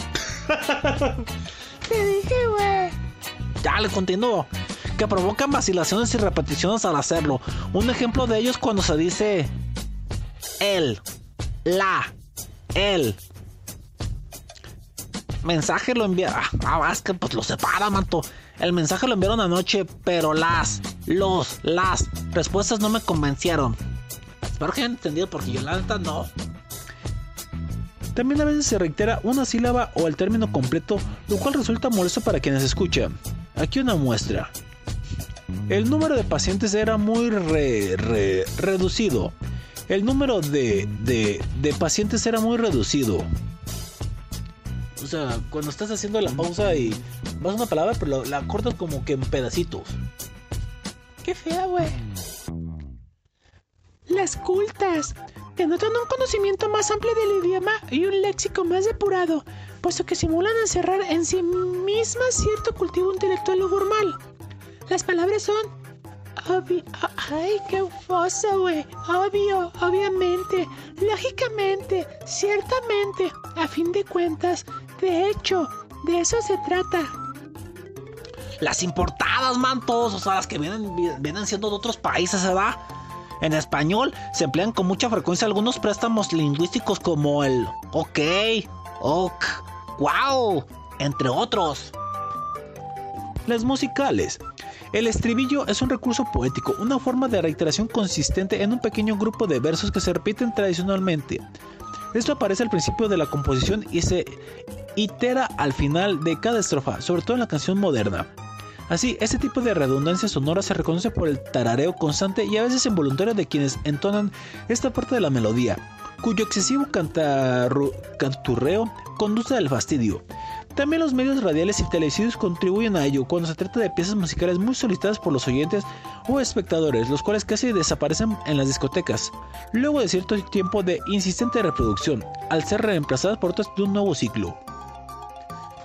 Te <laughs> dije, güey. Ya le continúo. Que provocan vacilaciones y repeticiones al hacerlo. Un ejemplo de ello es cuando se dice el, la, el. Mensaje lo envía. Ah, ah, es que pues lo separa, manto. El mensaje lo enviaron anoche, pero las, los, las respuestas no me convencieron. Espero que hayan entendido porque yo la neta no. También a veces se reitera una sílaba o el término completo, lo cual resulta molesto para quienes escuchan. Aquí una muestra. El número de pacientes era muy re- re- reducido. El número de, de, pacientes era muy reducido. O sea, cuando estás haciendo la pausa y vas una palabra, pero la, la cortas como que en pedacitos. Qué fea, güey. Las cultas denotan un conocimiento más amplio del idioma y un léxico más depurado, puesto que simulan encerrar en sí mismas cierto cultivo intelectual o formal. Las palabras son obvio, ay, qué fosa, güey. Obvio, obviamente, lógicamente, ciertamente, a fin de cuentas, de hecho, de eso se trata. Las importadas, mantos, o sea, las que vienen, vi- vienen siendo de otros países, ¿verdad? En español se emplean con mucha frecuencia algunos préstamos lingüísticos como el ok, ok, wow, entre otros. Las musicales. El estribillo es un recurso poético, una forma de reiteración consistente en un pequeño grupo de versos que se repiten tradicionalmente. Esto aparece al principio de la composición y se itera al final de cada estrofa, sobre todo en la canción moderna. Así, este tipo de redundancia sonora se reconoce por el tarareo constante y a veces involuntario de quienes entonan esta parte de la melodía, cuyo excesivo canturreo conduce al fastidio. También los medios radiales y televisivos contribuyen a ello cuando se trata de piezas musicales muy solicitadas por los oyentes o espectadores, los cuales casi desaparecen en las discotecas, luego de cierto tiempo de insistente reproducción, al ser reemplazadas por otras de un nuevo ciclo.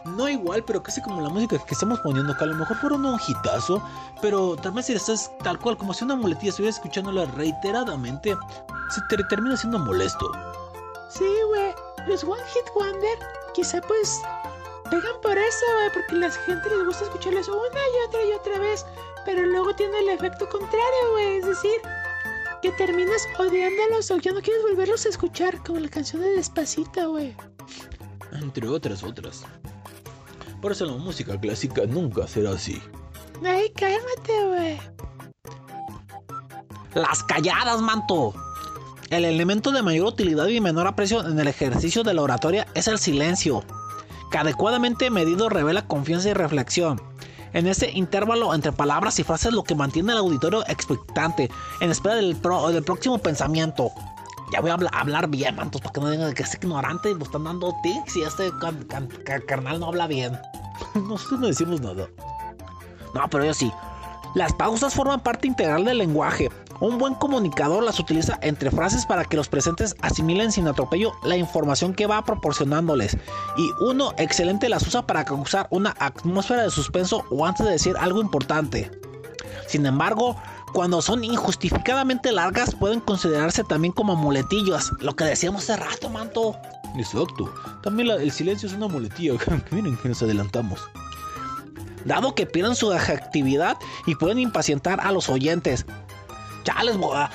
No igual, pero casi como la música que estamos poniendo acá, a lo mejor fueron un hitazo, pero también si estás tal cual, como si una muletilla estuvieras escuchándola reiteradamente, se te termina siendo molesto. Sí, güey. Los One Hit Wonder, quizá pues pegan por eso, güey, porque a la gente les gusta escucharlos una y otra y otra vez, pero luego tiene el efecto contrario, güey, es decir, que terminas odiándolos o ya no quieres volverlos a escuchar, como la canción de Despacito, güey. Entre otras otras. Por eso la música clásica nunca será así. Ay, cálmate, güey. Las calladas, manto. El elemento de mayor utilidad y menor aprecio en el ejercicio de la oratoria es el silencio, que adecuadamente medido revela confianza y reflexión. En ese intervalo entre palabras y frases lo que mantiene al auditorio expectante, en espera del, del próximo pensamiento. Ya voy a habla- hablar bien, mantos, para que no digan que es ignorante y lo están dando tics y este carnal no habla bien. Nosotros <laughs> no decimos nada. No, pero yo sí. Las pausas forman parte integral del lenguaje. Un buen comunicador las utiliza entre frases para que los presentes asimilen sin atropello la información que va proporcionándoles. Y uno excelente las usa para causar una atmósfera de suspenso o antes de decir algo importante. Sin embargo, cuando son injustificadamente largas pueden considerarse también como muletillas, lo que decíamos hace rato, manto. Exacto. También el silencio es una muletilla. Miren <laughs> que nos adelantamos. Dado que pierden su actividad y pueden impacientar a los oyentes. Chales, bo- ah,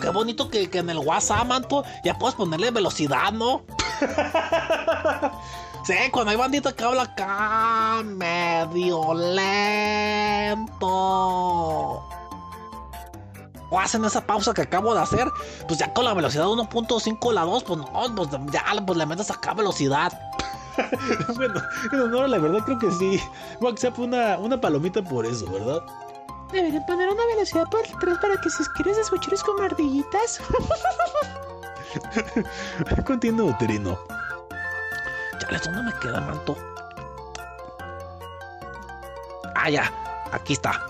qué bonito que, que en el WhatsApp, manto, ya puedes ponerle velocidad, ¿no? <laughs> sí, cuando hay bandita que habla acá medio lento. O hacen esa pausa que acabo de hacer, pues ya con la velocidad 1.5 la 2, pues no, pues ya pues le metes acá velocidad. <laughs> bueno, en honor a la verdad creo que sí. WhatsApp una, una palomita por eso, ¿verdad? Deberían poner una velocidad por detrás para que si quieres escuchar es como ardillitas. <laughs> Continúo, Terino. Chale, ¿dónde me queda, manto? Ah, ya. Aquí está.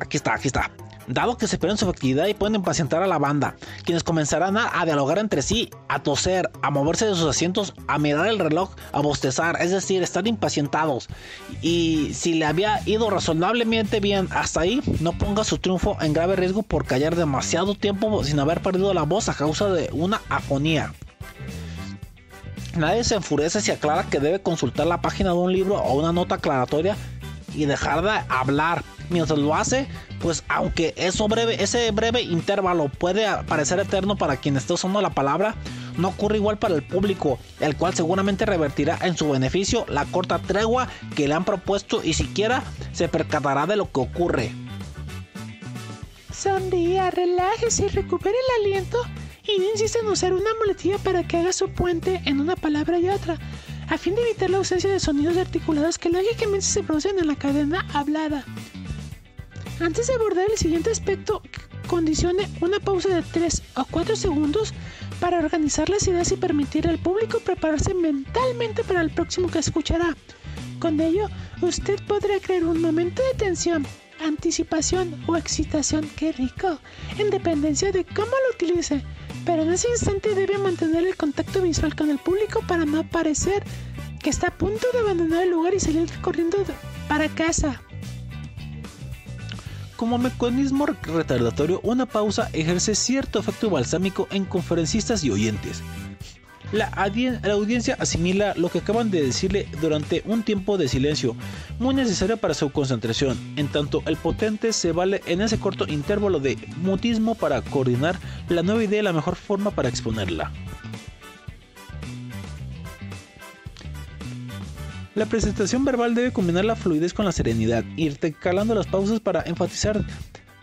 Aquí está, aquí está. Dado que se pierden su actividad y pueden impacientar a la banda, quienes comenzarán a, a dialogar entre sí, a toser, a moverse de sus asientos, a mirar el reloj, a bostezar, es decir, estar impacientados. Y si le había ido razonablemente bien hasta ahí, no ponga su triunfo en grave riesgo por callar demasiado tiempo sin haber perdido la voz a causa de una afonía. Nadie se enfurece si aclara que debe consultar la página de un libro o una nota aclaratoria y dejar de hablar. Mientras lo hace, pues aunque eso breve, ese breve intervalo puede parecer eterno para quien esté usando la palabra, no ocurre igual para el público, el cual seguramente revertirá en su beneficio la corta tregua que le han propuesto y siquiera se percatará de lo que ocurre. Sonría, relájese y recupere el aliento y no insista en usar una muletilla para que haga su puente en una palabra y otra, a fin de evitar la ausencia de sonidos articulados que lógicamente se producen en la cadena hablada. Antes de abordar el siguiente aspecto, condicione una pausa de 3 o 4 segundos para organizar las ideas y permitir al público prepararse mentalmente para el próximo que escuchará. Con ello, usted podrá crear un momento de tensión, anticipación o excitación, qué rico, en dependencia de cómo lo utilice. Pero en ese instante debe mantener el contacto visual con el público para no parecer que está a punto de abandonar el lugar y salir corriendo para casa. Como mecanismo retardatorio, una pausa ejerce cierto efecto balsámico en conferencistas y oyentes. La, audiencia asimila lo que acaban de decirle durante un tiempo de silencio, muy necesario para su concentración, en tanto el potente se vale en ese corto intervalo de mutismo para coordinar la nueva idea y la mejor forma para exponerla. La presentación verbal debe combinar la fluidez con la serenidad, intercalando las pausas para enfatizar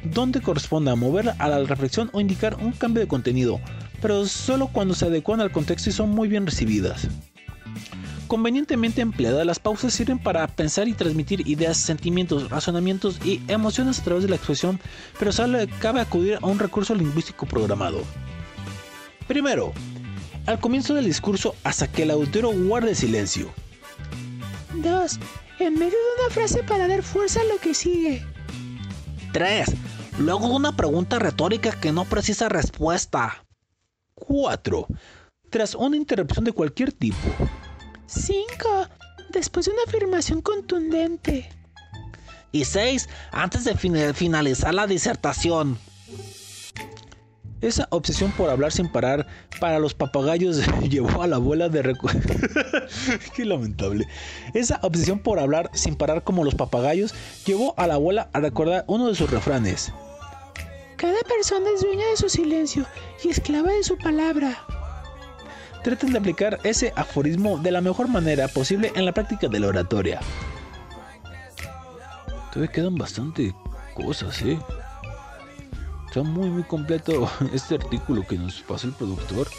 dónde corresponda, mover a la reflexión o indicar un cambio de contenido, pero solo cuando se adecuan al contexto y son muy bien recibidas. Convenientemente empleadas, las pausas sirven para pensar y transmitir ideas, sentimientos, razonamientos y emociones a través de la expresión, pero solo cabe acudir a un recurso lingüístico programado. Primero, al comienzo del discurso hasta que el auditorio guarde silencio. 2. En medio de una frase para dar fuerza a lo que sigue. 3. Luego de una pregunta retórica que no precisa respuesta. 4. Tras una interrupción de cualquier tipo. 5. Después de una afirmación contundente. Y 6. Antes de finalizar la disertación. Esa obsesión por hablar sin parar para los papagayos <laughs> llevó a la abuela de <laughs> Qué lamentable. Esa obsesión por hablar sin parar como los papagayos llevó a la abuela a recordar uno de sus refranes. Cada persona es dueña de su silencio y esclava de su palabra. Traten de aplicar ese aforismo de la mejor manera posible en la práctica de la oratoria. Todavía quedan bastante cosas, ¿eh? Está muy muy completo <laughs> este artículo que nos pasó el productor.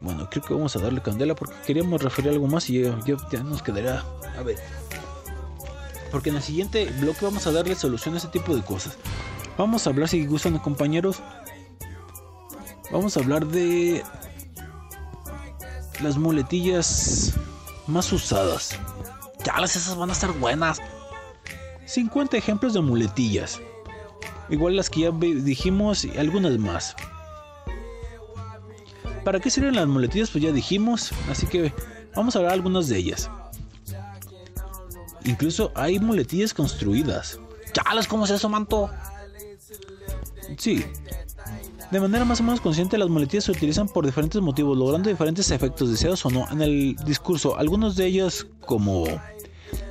Bueno, creo que vamos a darle candela porque queríamos referir algo más y ya, ya, nos quedará. A ver. Porque en el siguiente bloque vamos a darle solución a ese tipo de cosas. Vamos a hablar, si gustan compañeros. Vamos a hablar de las muletillas más usadas. Ya las esas van a estar buenas. 50 ejemplos de muletillas. Igual las que ya dijimos y algunas más. ¿Para qué sirven las muletillas? Pues ya dijimos, así que vamos a hablar algunas de ellas. Incluso hay muletillas construidas. Chales, ¿cómo es eso, manto? Sí. De manera más o menos consciente, las muletillas se utilizan por diferentes motivos, logrando diferentes efectos, deseados o no, en el discurso. Algunos de ellos, como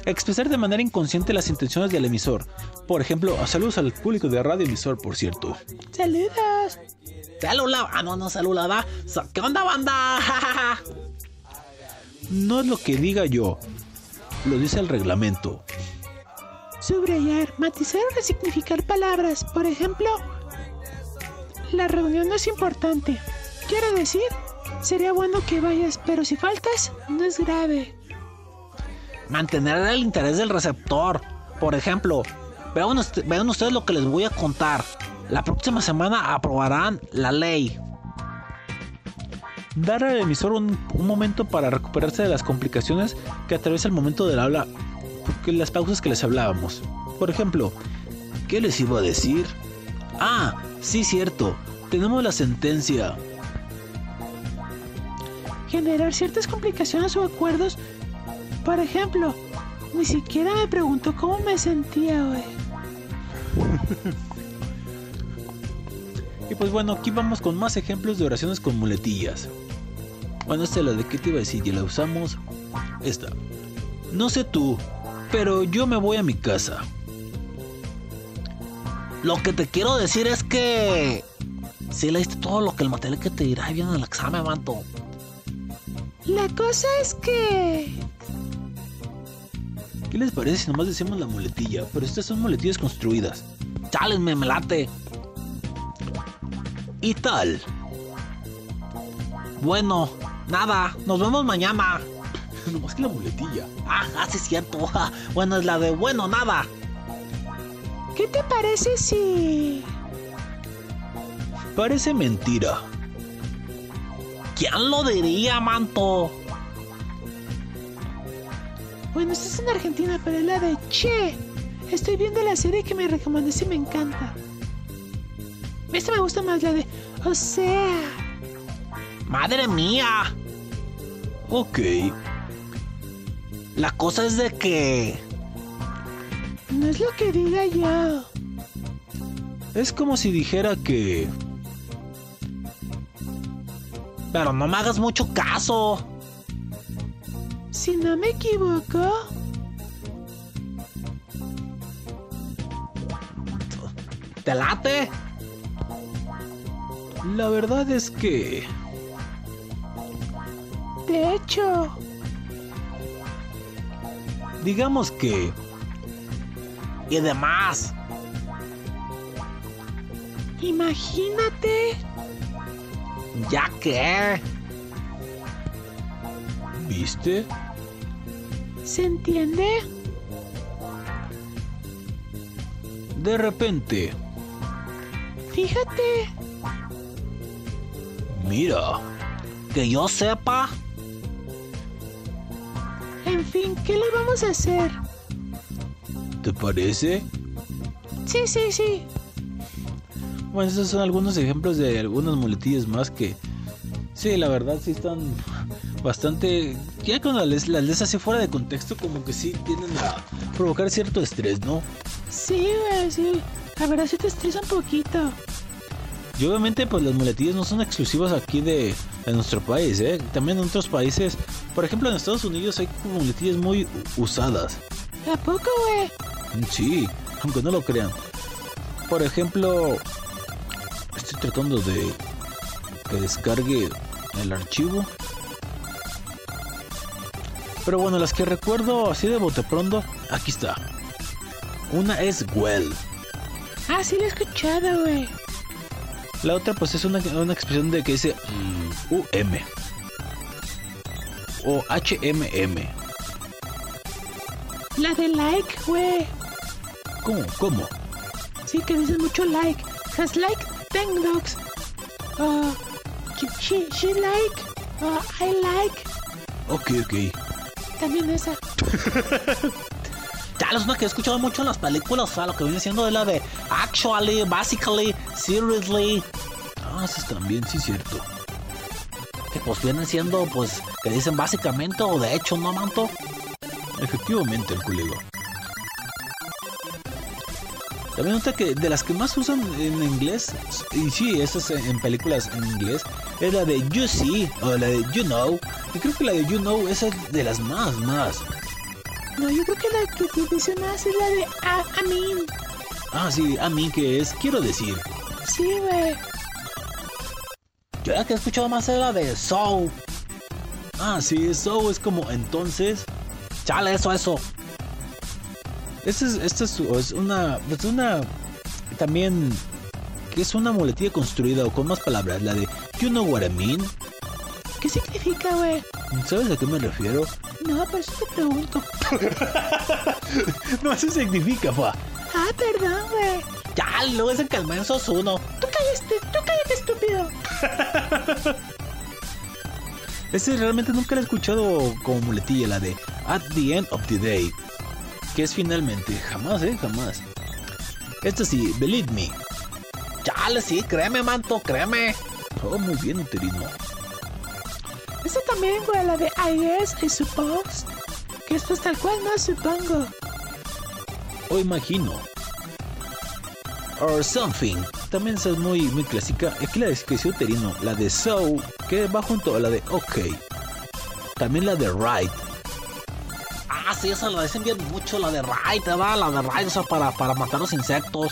expresar de manera inconsciente las intenciones del emisor. Por ejemplo, saludos al público de radio emisor, por cierto. Saludos. Saludos. Ah, no, no, saludada. ¿Qué onda, banda? <laughs> no es lo que diga yo, lo dice el reglamento. Subrayar, matizar o resignificar palabras. Por ejemplo, la reunión no es importante. Quiero decir, sería bueno que vayas, pero si faltas, no es grave mantener el interés del receptor. Por ejemplo, vean, ustedes lo que les voy a contar. La próxima semana aprobarán la ley. Dar al emisor un, momento para recuperarse de las complicaciones que atraviesa el momento del habla, porque las pausas que les hablábamos. Por ejemplo, ¿qué les iba a decir? Ah, sí, cierto, tenemos la sentencia. Generar ciertas complicaciones o acuerdos por ejemplo, ni siquiera me preguntó cómo me sentía hoy. <laughs> y pues bueno, aquí vamos con más ejemplos de oraciones con muletillas. Bueno, esta es la de qué te iba a decir, ya la usamos. Esta. No sé tú, pero yo me voy a mi casa. Lo que te quiero decir es que... Si leíste todo lo que el material que te dirá bien en el examen, manto. La cosa es que... ¿Qué les parece si nomás decimos la muletilla? Pero estas son muletillas construidas. Chales, me late. Y tal. Bueno, nada, nos vemos mañana. <laughs> nomás que la muletilla. Ah, ah, sí es cierto. <laughs> Bueno, es la de bueno, nada. ¿Qué te parece si... Parece mentira. ¿Quién lo diría, manto? Bueno, esta es en Argentina, pero es la de Che. Estoy viendo la serie que me recomendaste y me encanta. Esta me gusta más, la de... O sea... Madre mía. Ok. La cosa es de que... No es lo que diga yo. Es como si dijera que... Pero no me hagas mucho caso. Si no me equivoco... ¿Te late? La verdad es que... De hecho... Digamos que... Y demás. Imagínate... ¿Ya qué? ¿Viste? ¿Se entiende? De repente... Fíjate. Mira. Que yo sepa. En fin, ¿qué le vamos a hacer? ¿Te parece? Sí, sí, sí. Bueno, esos son algunos ejemplos de algunas muletillas más que... Sí, la verdad sí están bastante... Ya cuando las, lees así fuera de contexto como que sí tienden a provocar cierto estrés, ¿no? Sí, güey, sí. La verdad sí te estresa un poquito. Y obviamente pues las muletillas no son exclusivas aquí de, de nuestro país, ¿eh? También en otros países, por ejemplo en Estados Unidos hay muletillas muy usadas. ¿A poco, güey? Sí, aunque no lo crean. Por ejemplo, estoy tratando de que descargue el archivo. Pero bueno, las que recuerdo así de bote pronto, aquí está. Una es well. Ah, sí lo he escuchado, güey. La otra pues es una, una expresión de que dice mm, UM o HMM. La de like, güey. ¿Cómo? ¿Cómo? Sí, que dicen mucho like. Has like 10 dogs. Uh, she, she like. Uh, I like. Ok, ok. También esa. <laughs> Ya una que he escuchado mucho en las películas, o sea, lo que viene siendo es la de actually, basically, seriously. Ah, esas también, sí, cierto. Que pues vienen siendo, pues, que dicen básicamente o de hecho, ¿no, manto? Efectivamente, el culero. También nota que de las que más usan en inglés, y sí, esas en películas en inglés, es la de You See o la de You Know. Y creo que la de You Know es de las más, más. No, yo creo que la que te dice más es la de I, I mean. Ah, sí, a mí que es, quiero decir. Sí, güey. Yo la que he escuchado más es la de So. Ah, sí, so es como entonces. Chale, eso, eso. Esta es, esta es, es una, es una, también, que es una muletilla construida o con más palabras, la de You know what I mean. ¿Qué significa, güey? ¿Sabes a qué me refiero? No, por eso te pregunto. <laughs> no, eso significa, fa. Ah, perdón, güey. Ya, luego es el que al menos sos uno. Tú cállate, tú cállate, estúpido. <laughs> Ese realmente nunca lo he escuchado como muletilla, la de At the end of the day. Que es finalmente, jamás, eh, jamás. Esta sí, believe me. Chale, sí, créeme, manto, créeme. Oh, muy bien, uterino. Eso también, güey, la de I guess, I suppose. Que esto es tal cual, no supongo. O imagino. Or something. También esa es muy, muy clásica. Aquí la de Terino, la de So, que va junto a la de OK. También la de Right. Ah, sí, esa la dicen bien mucho, la de Right, ¿verdad? La de Right, o sea, para, para matar los insectos.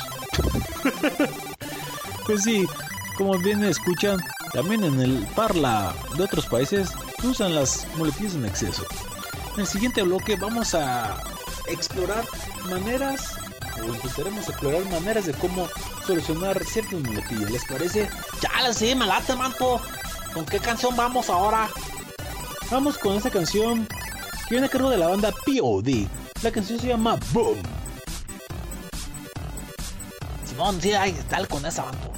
<laughs> pues sí, como bien escuchan, también en el parla de otros países usan las muletillas en exceso. En el siguiente bloque vamos a explorar maneras o intentaremos explorar maneras de cómo solucionar ciertos muletillas. ¿Les parece? Ya sí, me late, manto. ¿Con qué canción vamos ahora? Vamos con esta canción que viene a cargo de la banda POD. La canción se llama Boom. Simón, sí, hay tal con esa banda.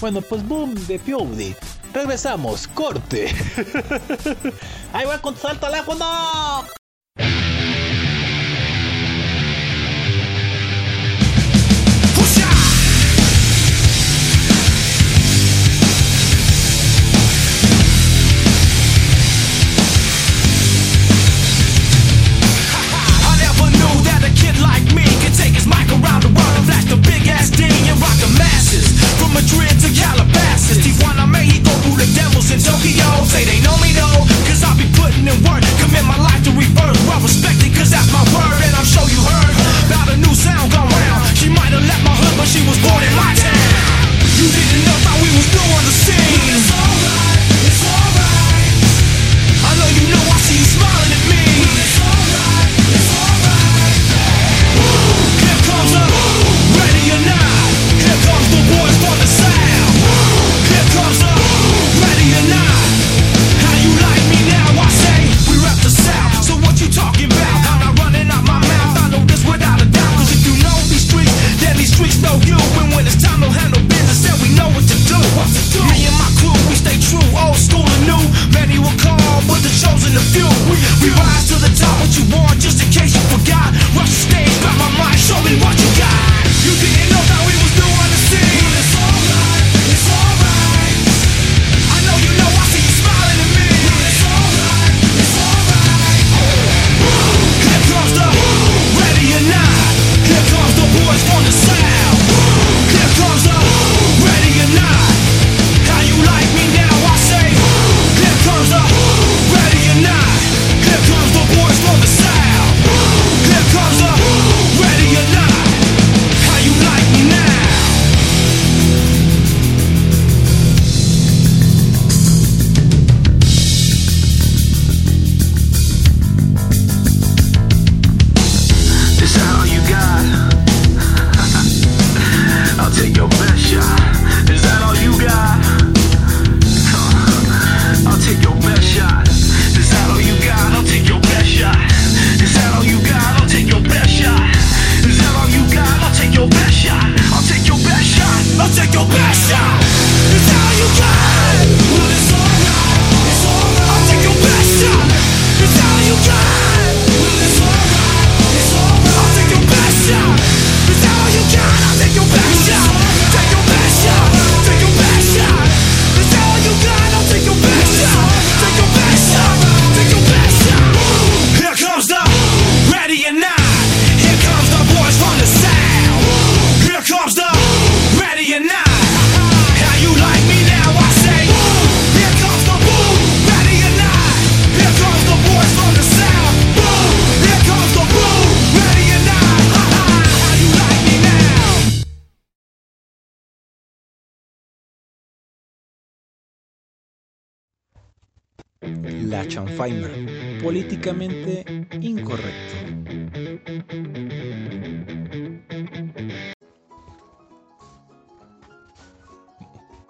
Bueno, pues boom de POD. Regresamos, corte. <laughs> Ahí va con salto a la no. Feimer, políticamente incorrecto.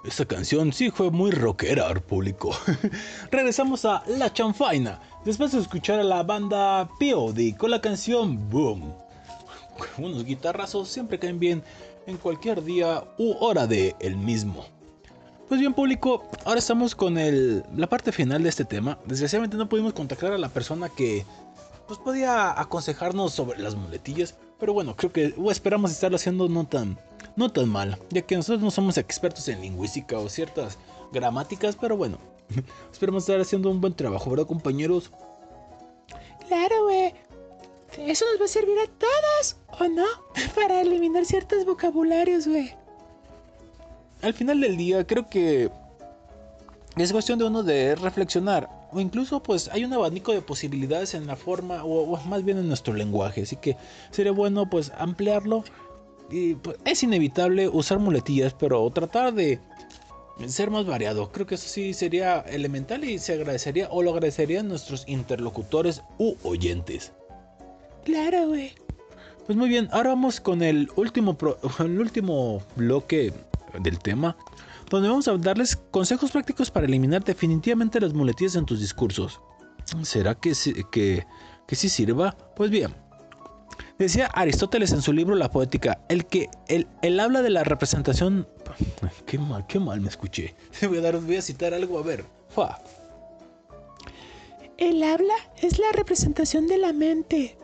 Esta canción sí fue muy rockera al público. <laughs> Regresamos a La Chanfaina, después de escuchar a la banda POD con la canción Boom. <laughs> Unos guitarrazos siempre caen bien en cualquier día u hora de el mismo. Pues bien público, ahora estamos con el, la parte final de este tema. Desgraciadamente no pudimos contactar a la persona que nos podía aconsejarnos sobre las muletillas. Pero bueno, creo que esperamos estarlo haciendo no tan, no tan mal. Ya que nosotros no somos expertos en lingüística o ciertas gramáticas. Pero bueno, <laughs> esperamos estar haciendo un buen trabajo, ¿verdad compañeros? Claro, güey. Eso nos va a servir a todos, ¿o no? Para eliminar ciertos vocabularios, güey al final del día creo que es cuestión de uno de reflexionar. O incluso pues hay un abanico de posibilidades en la forma o, más bien en nuestro lenguaje. Así que sería bueno pues ampliarlo. Y pues, es inevitable usar muletillas pero tratar de ser más variado. Creo que eso sí sería elemental y se agradecería o lo agradecerían nuestros interlocutores u oyentes. Claro güey. Pues muy bien ahora vamos con el último pro, <laughs> el último bloque del tema, donde vamos a darles consejos prácticos para eliminar definitivamente las muletillas en tus discursos. ¿Será que, que, que sí sirva? Pues bien. Decía Aristóteles en su libro La Poética, el que él, él habla de la representación... <laughs> Qué mal, qué mal me escuché. <laughs> Voy a, dar, voy a citar algo, a ver. Fa. El habla es la representación de la mente.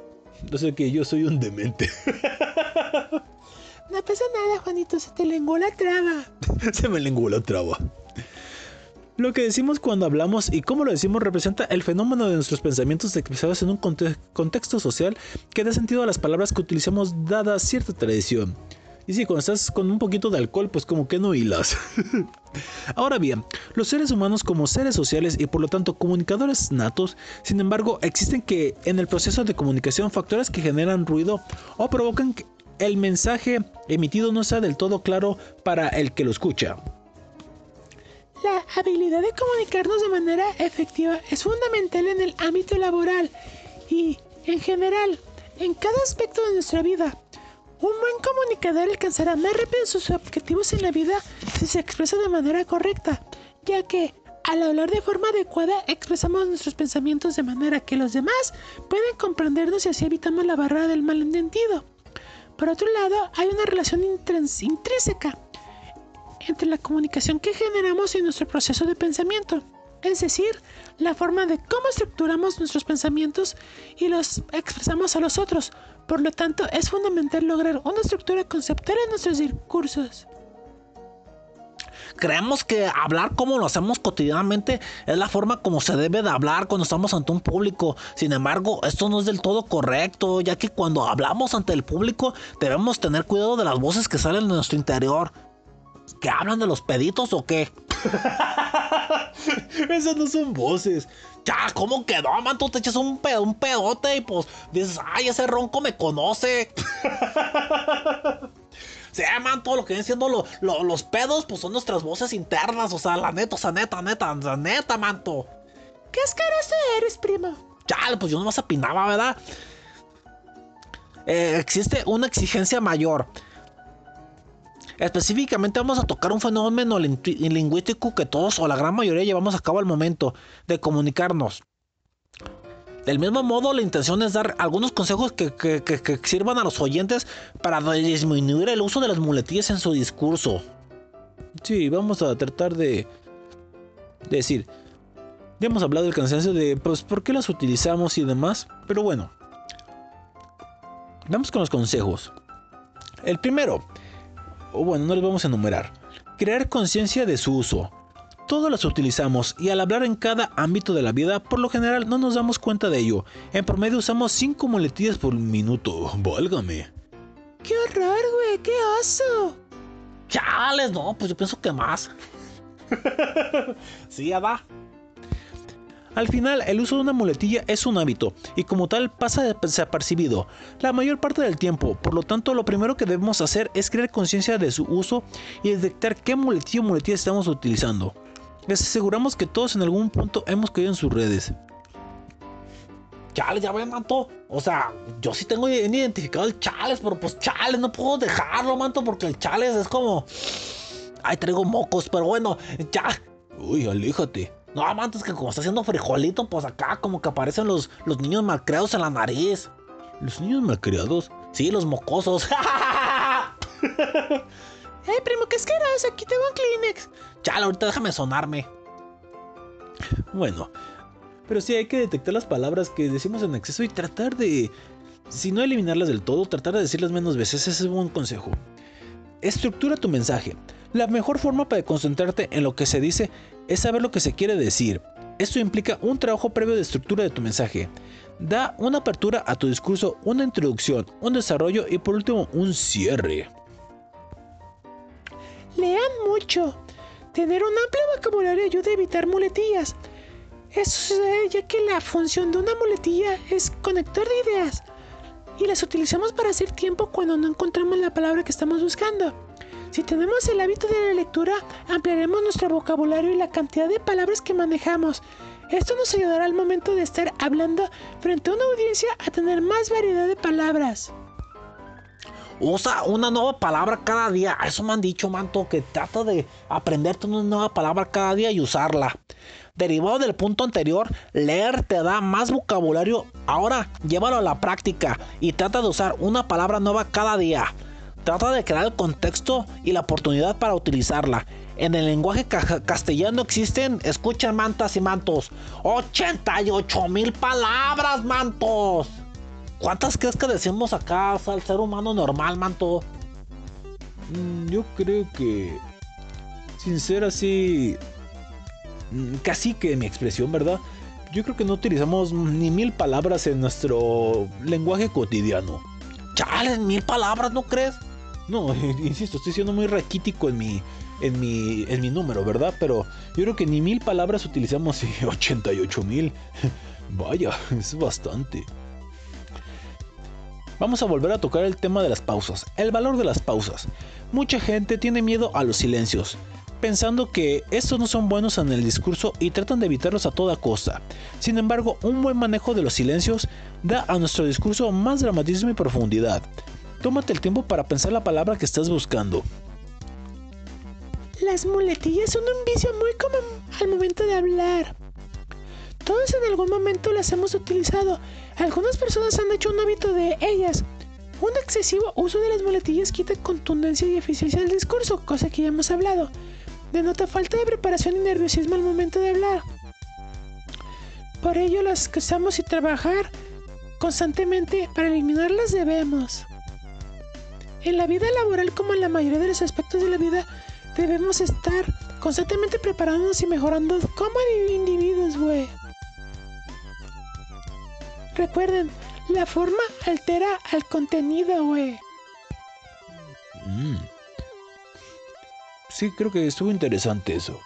No sé que yo soy un demente. <laughs> No pasa nada, Juanito, se te lenguó la traba. <laughs> Se me lenguó la traba. Lo que decimos cuando hablamos y cómo lo decimos representa el fenómeno de nuestros pensamientos expresados en un conte- contexto social que da sentido a las palabras que utilizamos dada cierta tradición. Y sí, cuando estás con un poquito de alcohol, pues como que no hilas. <laughs> Ahora bien, los seres humanos como seres sociales y por lo tanto comunicadores natos, sin embargo, existen que en el proceso de comunicación factores que generan ruido o provocan el mensaje emitido no sea del todo claro para el que lo escucha. La habilidad de comunicarnos de manera efectiva es fundamental en el ámbito laboral y, en general, en cada aspecto de nuestra vida. Un buen comunicador alcanzará más rápido sus objetivos en la vida si se expresa de manera correcta, ya que al hablar de forma adecuada expresamos nuestros pensamientos de manera que los demás pueden comprendernos y así evitamos la barrera del malentendido. Por otro lado, hay una relación intrínseca entre la comunicación que generamos y nuestro proceso de pensamiento, es decir, la forma de cómo estructuramos nuestros pensamientos y los expresamos a los otros. Por lo tanto, es fundamental lograr una estructura conceptual en nuestros discursos. Creemos que hablar como lo hacemos cotidianamente es la forma como se debe de hablar cuando estamos ante un público. Sin embargo, esto no es del todo correcto, ya que cuando hablamos ante el público debemos tener cuidado de las voces que salen de nuestro interior. ¿Que hablan de los peditos o qué? <laughs> Esas no son voces. Ya, ¿cómo quedó, man? Tú te echas un, pedo, un pedote y pues dices, ay, ese ronco me conoce. <laughs> Sí, man, todo lo que vienen siendo lo- lo- los pedos, pues son nuestras voces internas. O sea, la neta, o sea, neta, neta, la neta, manto. ¡Qué asqueroso eres, primo! Chale, pues yo no más opinaba, ¿verdad? Eh, existe una exigencia mayor. Específicamente vamos a tocar un fenómeno lingü- lingüístico que todos o la gran mayoría llevamos a cabo al momento de comunicarnos. Del mismo modo, la intención es dar algunos consejos que, que- que- sirvan a los oyentes para disminuir el uso de las muletillas en su discurso. Sí, vamos a tratar de, de decir. Ya hemos hablado del cansancio de pues por qué las utilizamos y demás. Pero bueno. Vamos con los consejos. El primero. O bueno, no los vamos a enumerar. Crear conciencia de su uso. Todos las utilizamos y al hablar en cada ámbito de la vida, por lo general no nos damos cuenta de ello. En promedio usamos 5 muletillas por minuto. Válgame. ¡Qué horror, güey! ¡Qué oso! Chales, no, pues yo pienso que más. <laughs> sí, ya va. Al final, el uso de una muletilla es un hábito y como tal pasa desapercibido la mayor parte del tiempo. Por lo tanto, lo primero que debemos hacer es crear conciencia de su uso y detectar qué muletilla o muletilla estamos utilizando. Les aseguramos que todos en algún punto hemos caído en sus redes. Chales, ya ve, manto. O sea, yo sí tengo identificado el Chales, pero pues Chales, no puedo dejarlo, manto, porque el Chales es como. Ay, traigo mocos, pero bueno, ya. Uy, aléjate. No, manto, es que como está haciendo frijolito, pues acá como que aparecen los, los niños malcriados en la nariz. ¿Los niños malcriados? Sí, los mocosos. <laughs> <laughs> ¡Eh, primo, qué asqueroso! Aquí tengo un Kleenex. Chale, ahorita déjame sonarme. Bueno, pero sí hay que detectar las palabras que decimos en exceso y tratar de, si no eliminarlas del todo, tratar de decirlas menos veces. Ese es un buen consejo. Estructura tu mensaje. La mejor forma para concentrarte en lo que se dice es saber lo que se quiere decir. Esto implica un trabajo previo de estructura de tu mensaje. Da una apertura a tu discurso, una introducción, un desarrollo y por último un cierre. Lean mucho. Tener un amplio vocabulario ayuda a evitar muletillas. Eso sucede ya que la función de una muletilla es conector de ideas y las utilizamos para hacer tiempo cuando no encontramos la palabra que estamos buscando. Si tenemos el hábito de la lectura, ampliaremos nuestro vocabulario y la cantidad de palabras que manejamos. Esto nos ayudará al momento de estar hablando frente a una audiencia a tener más variedad de palabras. Usa una nueva palabra cada día. Eso me han dicho, manto, que trata de aprenderte una nueva palabra cada día y usarla. Derivado del punto anterior, leer te da más vocabulario. Ahora, llévalo a la práctica y trata de usar una palabra nueva cada día. Trata de crear el contexto y la oportunidad para utilizarla. En el lenguaje ca- castellano existen, escuchen mantas y mantos, 88 mil palabras, mantos. ¿Cuántas crees que decimos acá al ser humano normal, manto? Mm, Yo creo que. Sin ser así. mm, Casi que mi expresión, ¿verdad? Yo creo que no utilizamos ni mil palabras en nuestro lenguaje cotidiano. Chales, mil palabras, ¿no crees? No, <laughs> insisto, estoy siendo muy raquítico en mi, en mi, en mi número, ¿verdad? Pero yo creo que ni mil palabras utilizamos y <laughs> 88 mil. <laughs> Vaya, es bastante. Vamos a volver a tocar el tema de las pausas, el valor de las pausas. Mucha gente tiene miedo a los silencios, pensando que estos no son buenos en el discurso y tratan de evitarlos a toda costa. Sin embargo, un buen manejo de los silencios da a nuestro discurso más dramatismo y profundidad. Tómate el tiempo para pensar la palabra que estás buscando. Las muletillas son un vicio muy común al momento de hablar. Todos en algún momento las hemos utilizado. Algunas personas han hecho un hábito de ellas. Un excesivo uso de las muletillas quita contundencia y eficiencia del discurso, cosa que ya hemos hablado. Denota falta de preparación y nerviosismo al momento de hablar. Por ello las que usamos y trabajar constantemente para eliminarlas debemos. En la vida laboral como en la mayoría de los aspectos de la vida debemos estar constantemente preparándonos y mejorando como individuos, güey. Recuerden, la forma altera al contenido, güey. Mm. Sí, creo que estuvo interesante eso.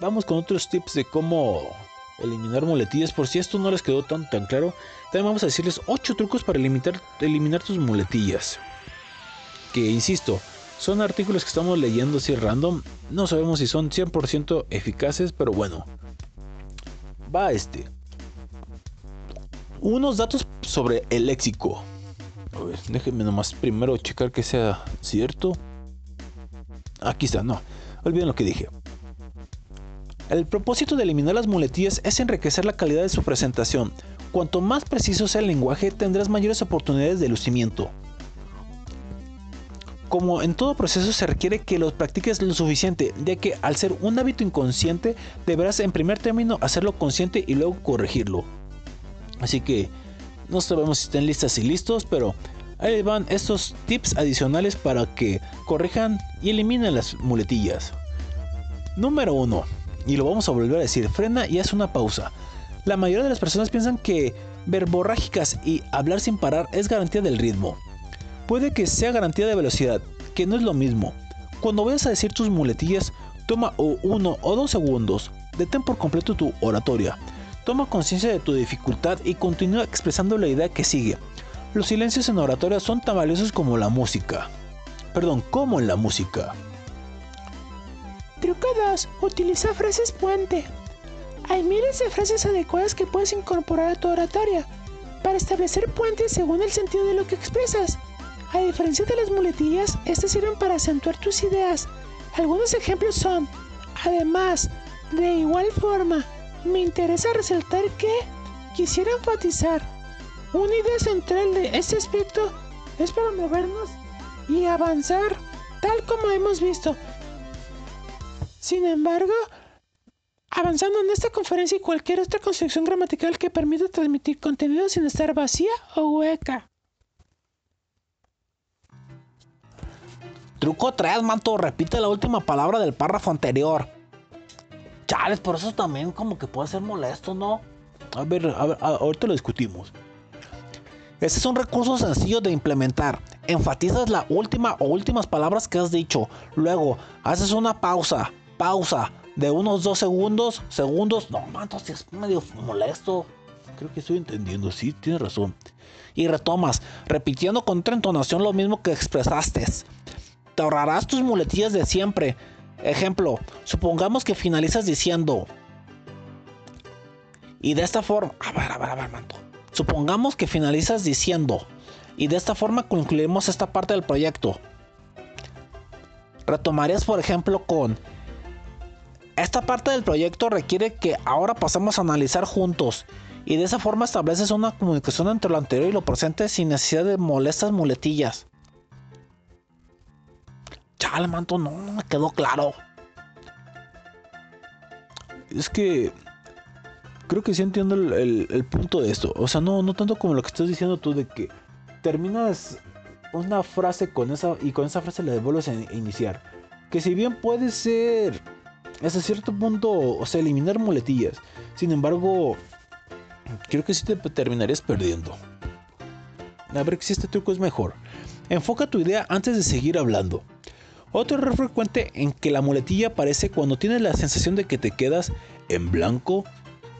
Vamos con otros tips de cómo eliminar muletillas. Por si esto no les quedó tan, tan claro, también vamos a decirles 8 trucos para eliminar, eliminar tus muletillas. Que insisto, son artículos que estamos leyendo así random. No sabemos si son 100% eficaces, pero bueno. Va este. Unos datos sobre el léxico. Déjenme nomás primero checar que sea cierto. Aquí está, no. Olviden lo que dije. El propósito de eliminar las muletillas es enriquecer la calidad de su presentación. Cuanto más preciso sea el lenguaje, tendrás mayores oportunidades de lucimiento. Como en todo proceso se requiere que los practiques lo suficiente, ya que al ser un hábito inconsciente, deberás en primer término hacerlo consciente y luego corregirlo. Así que no sabemos si estén listas y listos, pero ahí van estos tips adicionales para que corrijan y eliminen las muletillas. Número 1. Y lo vamos a volver a decir, frena y haz una pausa. La mayoría de las personas piensan que verborrágicas y hablar sin parar es garantía del ritmo. Puede que sea garantía de velocidad, que no es lo mismo. Cuando vayas a decir tus muletillas, toma uno o dos segundos, detén por completo tu oratoria. Toma conciencia de tu dificultad y continúa expresando la idea que sigue. Los silencios en oratoria son tan valiosos como la música. Perdón, como en la música. Truco 2. Utiliza frases puente. Hay miles de frases adecuadas que puedes incorporar a tu oratoria para establecer puentes según el sentido de lo que expresas. A diferencia de las muletillas, estas sirven para acentuar tus ideas. Algunos ejemplos son, además, de igual forma, me interesa resaltar que quisiera enfatizar una idea central de este aspecto es para movernos y avanzar tal como hemos visto. Sin embargo, avanzando en esta conferencia y cualquier otra construcción gramatical que permita transmitir contenido sin estar vacía o hueca. Truco 3, manto, repite la última palabra del párrafo anterior. Chales, por eso también como que puede ser molesto, ¿no? A ver, a ver, ahorita lo discutimos. Este es un recurso sencillo de implementar. Enfatizas la última o últimas palabras que has dicho. Luego, haces una pausa, pausa, de unos dos segundos, segundos. No, manto, si es medio molesto. Creo que estoy entendiendo, sí, tienes razón. Y retomas, repitiendo con otra entonación lo mismo que expresaste. Te ahorrarás tus muletillas de siempre. Ejemplo, supongamos que finalizas diciendo. Y de esta forma. A ver, a ver, a ver. Supongamos que finalizas diciendo. Y de esta forma concluimos esta parte del proyecto. Retomarías, por ejemplo, con. Esta parte del proyecto requiere que ahora pasemos a analizar juntos. Y de esa forma estableces una comunicación entre lo anterior y lo presente sin necesidad de molestas muletillas. Chale, manto, no, me quedó claro. Es que creo que sí entiendo el, punto de esto. O sea, no, no tanto como lo que estás diciendo tú de que terminas una frase con esa y con esa frase la devuelves a in- iniciar. Que si bien puede ser hasta cierto punto, o sea, eliminar muletillas. Sin embargo, creo que sí te terminarías perdiendo. A ver si este truco es mejor. Enfoca tu idea antes de seguir hablando. Otro error frecuente en que la muletilla aparece cuando tienes la sensación de que te quedas en blanco.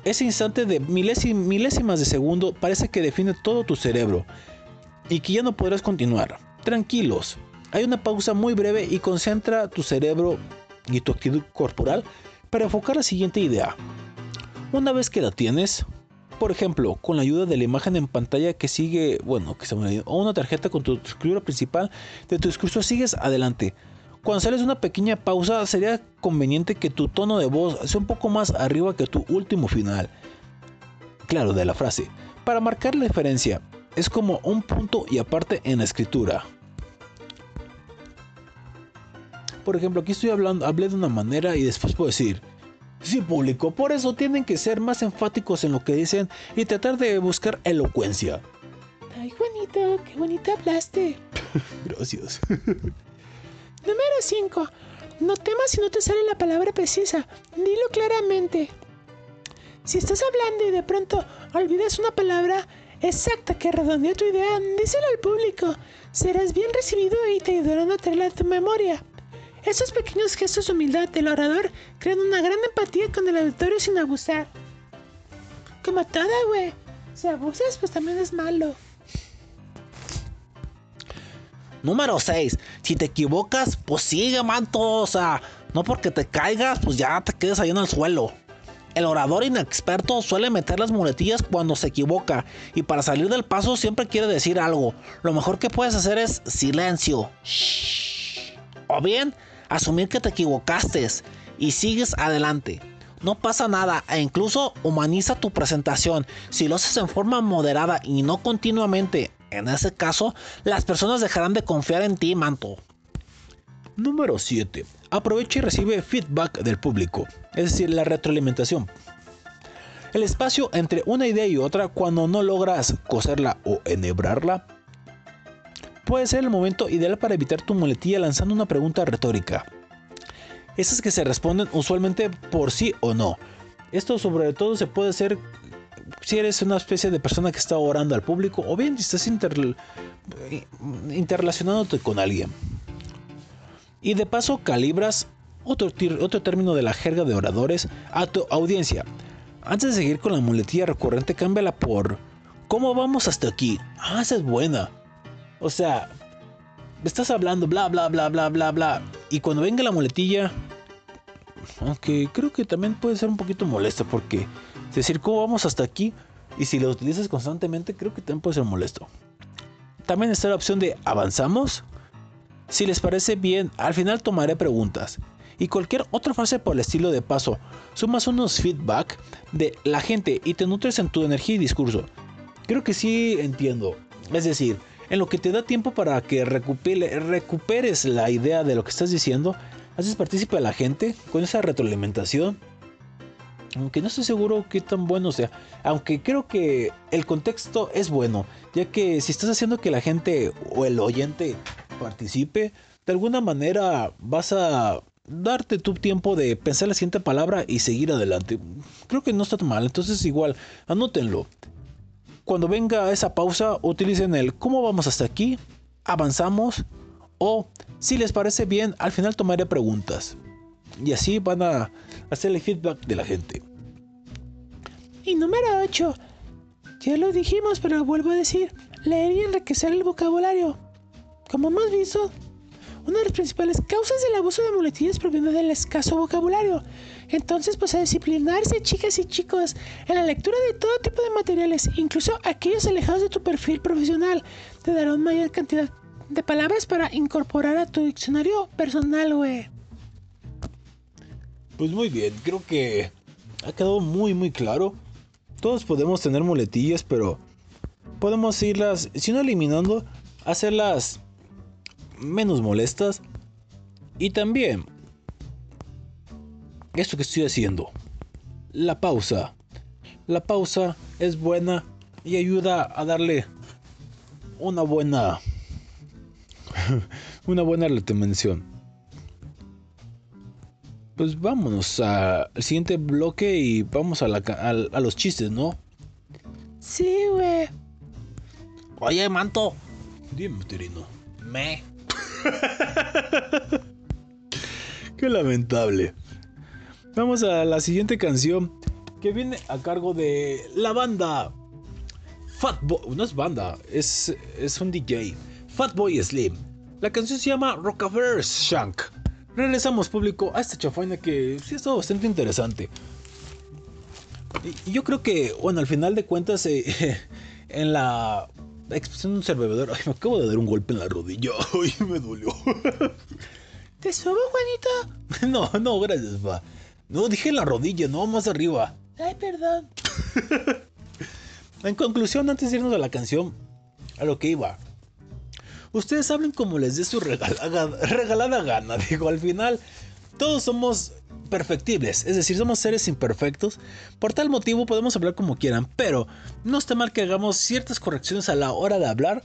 Ese instante de milésim- milésimas de segundo parece que define todo tu cerebro y que ya no podrás continuar. Tranquilos, hay una pausa muy breve y concentra tu cerebro y tu actitud corporal para enfocar la siguiente idea. Una vez que la tienes, por ejemplo, con la ayuda de la imagen en pantalla que sigue, bueno, que se o una tarjeta con tu escritura principal de tu discurso, sigues adelante. Cuando sales una pequeña pausa, sería conveniente que tu tono de voz sea un poco más arriba que tu último final. Claro, de la frase. Para marcar la diferencia, es como un punto y aparte en la escritura. Por ejemplo, aquí estoy hablando, hablé de una manera y después puedo decir, sí público, por eso tienen que ser más enfáticos en lo que dicen y tratar de buscar elocuencia. Ay, Juanito, qué bonito hablaste. <laughs> Gracias. Número 5. No temas si no te sale la palabra precisa. Dilo claramente. Si estás hablando y de pronto olvidas una palabra exacta que redondea tu idea, díselo al público. Serás bien recibido y te ayudarán a traerla a tu memoria. Esos pequeños gestos de humildad del orador crean una gran empatía con el auditorio sin abusar. Como toda, güey. Si abusas, pues también es malo. Número 6. Si te equivocas, pues sigue, manto. O sea, no porque te caigas, pues ya te quedes ahí en el suelo. El orador inexperto suele meter las muletillas cuando se equivoca y para salir del paso siempre quiere decir algo. Lo mejor que puedes hacer es silencio. Shh. O bien, asumir que te equivocaste y sigues adelante. No pasa nada e incluso humaniza tu presentación. Si lo haces en forma moderada y no continuamente, en ese caso, las personas dejarán de confiar en ti, manto. Número 7. Aprovecha y recibe feedback del público, es decir, la retroalimentación. El espacio entre una idea y otra cuando no logras coserla o enhebrarla puede ser el momento ideal para evitar tu muletilla lanzando una pregunta retórica. Esas que se responden usualmente por sí o no. Esto sobre todo se puede hacer si eres una especie de persona que está orando al público o bien estás inter- interrelacionándote con alguien. Y de paso calibras otro, otro término de la jerga de oradores a tu audiencia. Antes de seguir con la muletilla recurrente, cámbiala por ¿Cómo vamos hasta aquí? Ah, esa es buena. O sea, estás hablando bla bla bla bla bla bla. Y cuando venga la muletilla, aunque creo que también puede ser un poquito molesto porque decir cómo vamos hasta aquí y si lo utilizas constantemente, creo que también puede ser molesto. También está la opción de avanzamos. Si les parece bien, al final tomaré preguntas. Y cualquier otra frase por el estilo de paso, sumas unos feedback de la gente y te nutres en tu energía y discurso. Creo que sí entiendo. Es decir, en lo que te da tiempo para que recupere- recuperes la idea de lo que estás diciendo, haces partícipe a la gente con esa retroalimentación. Aunque no estoy seguro qué tan bueno sea. Aunque creo que el contexto es bueno. Ya que si estás haciendo que la gente o el oyente participe, de alguna manera vas a darte tu tiempo de pensar la siguiente palabra y seguir adelante. Creo que no está mal. Entonces igual, anótenlo. Cuando venga esa pausa, utilicen el ¿cómo vamos hasta aquí? ¿Avanzamos? O si les parece bien, al final tomaré preguntas. Y así van a hacer el feedback de la gente. Y número 8. Ya lo dijimos, pero vuelvo a decir. Leer y enriquecer el vocabulario. Como hemos visto, una de las principales causas del abuso de muletillas proviene del escaso vocabulario. Entonces, pues a disciplinarse, chicas y chicos, en la lectura de todo tipo de materiales, incluso aquellos alejados de tu perfil profesional, te darán mayor cantidad de palabras para incorporar a tu diccionario personal, güey. Pues muy bien, creo que ha quedado muy muy claro. Todos podemos tener muletillas, pero podemos irlas, si no eliminando, hacerlas menos molestas. Y también, esto que estoy haciendo, la pausa. La pausa es buena y ayuda a darle una buena <laughs> una buena retención. Pues vámonos al siguiente bloque y vamos a, la, ca- al- a los chistes, ¿no? Sí, güey. Oye, manto. Dime, Terino. Me. <laughs> Qué lamentable. Vamos a la siguiente canción que viene a cargo de la banda Fatboy. No es banda, es, es un DJ. Fatboy Slim. La canción se llama Rockaverse Shank. Regresamos público a esta chafaina que sí ha estado bastante interesante. Y- yo creo que, bueno, al final de cuentas, eh, <laughs> en la expresión de un servidor, <laughs> ay, me acabo de dar un golpe en la rodilla. <laughs> Ay, me dolió. ¿Te subo, Juanito? No, no, gracias, pa. No, dije en la rodilla, no, más arriba. Ay, perdón. En conclusión, antes de irnos a la canción, a lo que iba. Ustedes hablen como les dé su regalada, gana. <laughs> Digo, al final, todos somos perfectibles, es decir, somos seres imperfectos. Por tal motivo podemos hablar como quieran, pero no está mal que hagamos ciertas correcciones a la hora de hablar.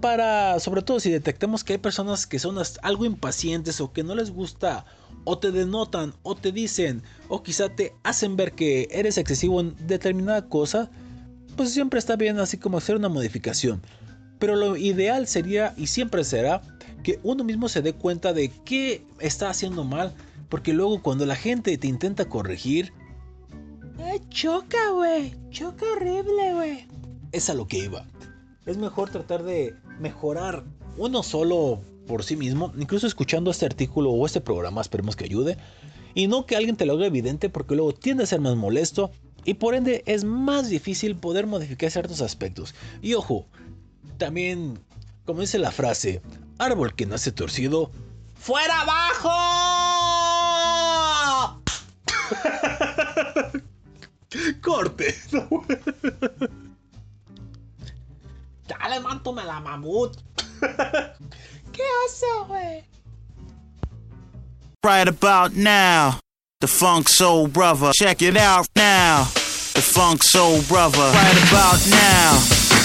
Para, sobre todo si detectamos que hay personas que son algo impacientes o que no les gusta, o te denotan, o te dicen, o quizá te hacen ver que eres excesivo en determinada cosa, pues siempre está bien así como hacer una modificación. Pero lo ideal sería y siempre será que uno mismo se dé cuenta de qué está haciendo mal, porque luego cuando la gente te intenta corregir, Ay, choca, güey. Choca horrible, güey. es a lo que iba. Es mejor tratar de mejorar uno solo por sí mismo, incluso escuchando este artículo o este programa, esperemos que ayude, y no que alguien te lo haga evidente porque luego tiende a ser más molesto y por ende es más difícil poder modificar ciertos aspectos. Y ojo, también, como dice la frase, árbol que nace torcido, ¡Fuera abajo! <laughs> corte. <laughs> Dale, manto, me la mamut. <laughs> ¿Qué oso, güey? Right about now, the Funk Soul Brother. Check it out now, the Funk Soul Brother. Right about now,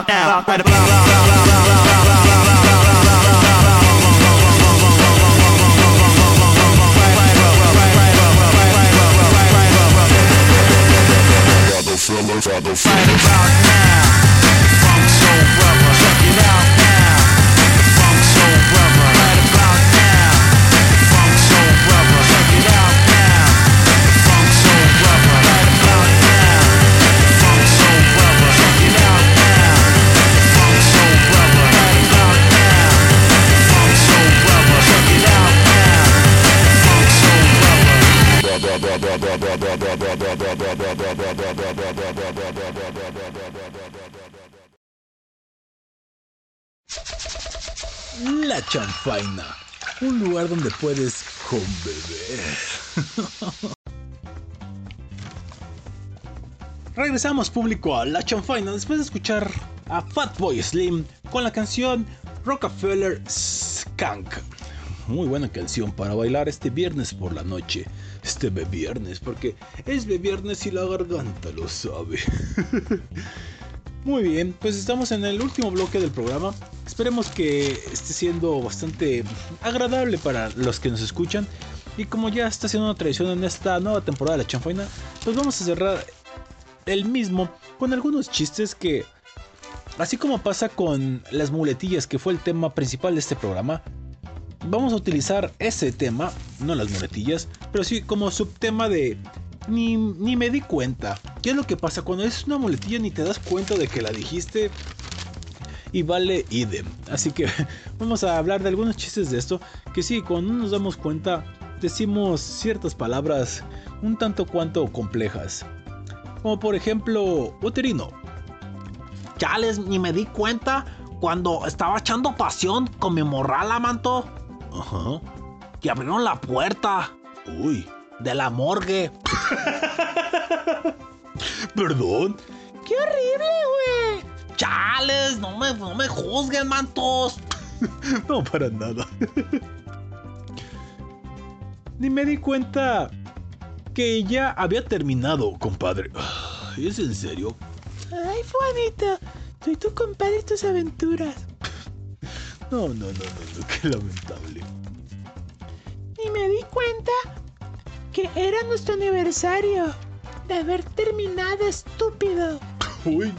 about now, about now, Regresamos público a La Chanfaina después de escuchar a Fatboy Slim con la canción Rockefeller Skunk. Muy buena canción para bailar este viernes por la noche. Este viernes, porque es viernes y la garganta lo sabe. <laughs> Muy bien, pues estamos en el último bloque del programa. Esperemos que esté siendo bastante agradable para los que nos escuchan. Y como ya está siendo una tradición en esta nueva temporada de la chanfaina, pues vamos a cerrar el mismo con algunos chistes que, así como pasa con las muletillas, que fue el tema principal de este programa, vamos a utilizar ese tema, no las muletillas, pero sí como subtema de ni, ni me di cuenta. ¿Qué es lo que pasa? Cuando es una muletilla ni te das cuenta de que la dijiste y vale idem. Así que <laughs> vamos a hablar de algunos chistes de esto. Que sí, cuando no nos damos cuenta, decimos ciertas palabras un tanto cuanto complejas. Como por ejemplo, uterino. Chales, ni me di cuenta cuando estaba echando pasión con mi morral a manto. Ajá. Y abrieron la puerta Uy, de la morgue. <laughs> perdón. ¡Qué horrible, güey! Chales, no me, no me juzguen, mantos. <laughs> No, para nada. Ni me di cuenta que ya había terminado, compadre. ¿Es en serio? Ay, Juanito, tú y tu compadre y tus aventuras. No, no, no, no, no, qué lamentable. Ni me di cuenta que era nuestro aniversario de haber terminado, estúpido. Uy,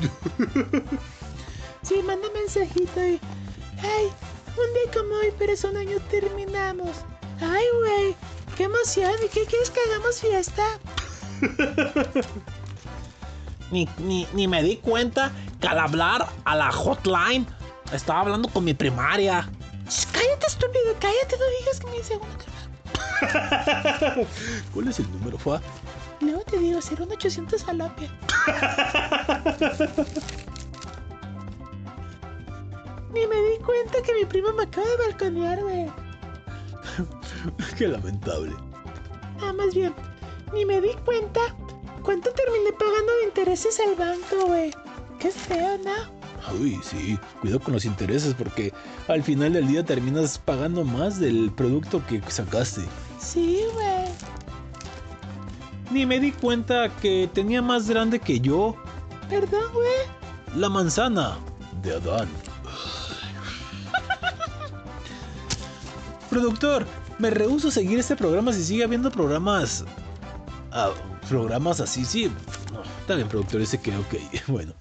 Sí, manda mensajito y. Ay, un día como hoy, pero hace un año terminamos. Ay, güey, qué emoción. ¿Y qué quieres que hagamos fiesta? <laughs> Ni, ni, ni me di cuenta que al hablar a la hotline estaba hablando con mi primaria. Cállate, estúpido, cállate, no digas que mi segundo carnal. ¿cuál es el número, Fa? Luego te digo, será un 800 falopia. Ni me di cuenta que mi primo me acaba de balconear, güey. <laughs> Qué lamentable. Ah, más bien, ni me di cuenta cuánto terminé pagando de intereses al banco, güey. Qué feo, ¿no? Uy, sí, cuidado con los intereses porque al final del día terminas pagando más del producto que sacaste. Sí, güey. Ni me di cuenta que tenía más grande que yo Perdón, güey. la manzana de Adán. Productor, me rehuso a seguir este programa si sigue habiendo programas. ah, programas así, sí. No, está bien, productor, ese que, ok, <laughs> bueno.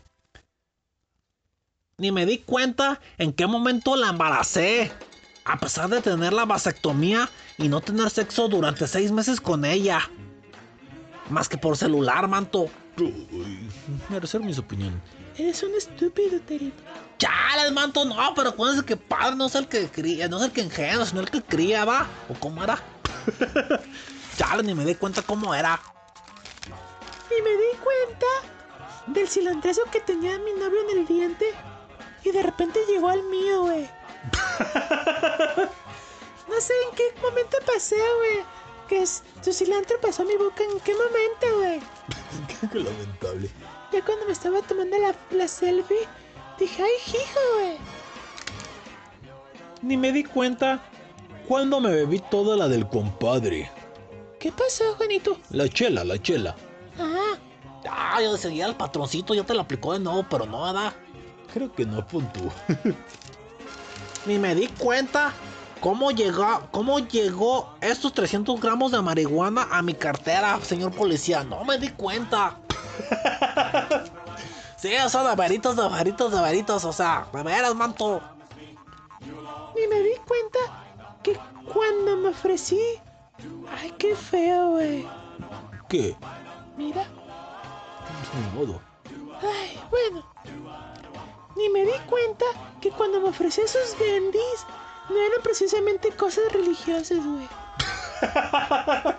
Ni me di cuenta en qué momento la embaracé. A pesar de tener la vasectomía y no tener sexo durante seis meses con ella. Más que por celular, manto. Uy, me reservo mis opiniones. Eres un estúpido, Terito. Chales, manto, no, pero acuérdense que padre no es el que cría, no es el que engendra, sino el que cría, va. ¿O cómo era? <laughs> Chales, ni me di cuenta cómo era. Y me di cuenta del cilantrazo que tenía mi novio en el diente. Y de repente llegó al mío, güey. <laughs> No sé en qué momento pasé, güey. Que es, tu cilantro pasó a mi boca. ¿En qué momento, güey? <laughs> Qué lamentable. Ya cuando me estaba tomando la, la selfie, dije, ay, hijo, güey. Ni me di cuenta cuando me bebí toda la del compadre. ¿Qué ¿Qué pasó, Juanito? La chela, la chela. Ah, Ah, yo seguía el patroncito, ya te lo aplicó de nuevo, pero no, ¿verdad? Creo que no, pon tú. <laughs> Ni me di cuenta cómo llegó, cómo llegó estos 300 gramos de marihuana a mi cartera, señor policía. No me di cuenta. <laughs> sí, de veritos, de veritos. O sea, de veras, manto. ni me di cuenta que cuando me ofrecí. Ay, qué feo, güey. ¿Qué? Mira. Ni modo. Ay, bueno. Ni me di cuenta que cuando me ofrecí esos bendis no eran precisamente cosas religiosas, güey. <laughs>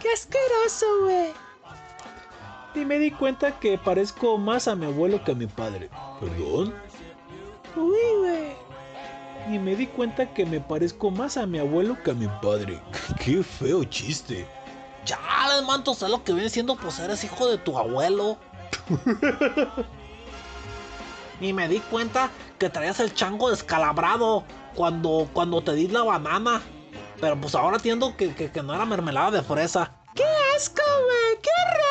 Qué asqueroso, güey. Y me di cuenta que parezco más a mi abuelo que a mi padre. ¿Perdón? Uy, güey. Y me di cuenta que me parezco más a mi abuelo que a mi padre. <laughs> Qué feo chiste. Chales, manto, sé lo que viene siendo, pues eres hijo de tu abuelo. <laughs> Ni me di cuenta que traías el chango descalabrado cuando, cuando te di la banana. Pero pues ahora entiendo que, que, que no era mermelada de fresa. ¡Qué asco, güey! ¡Qué horror!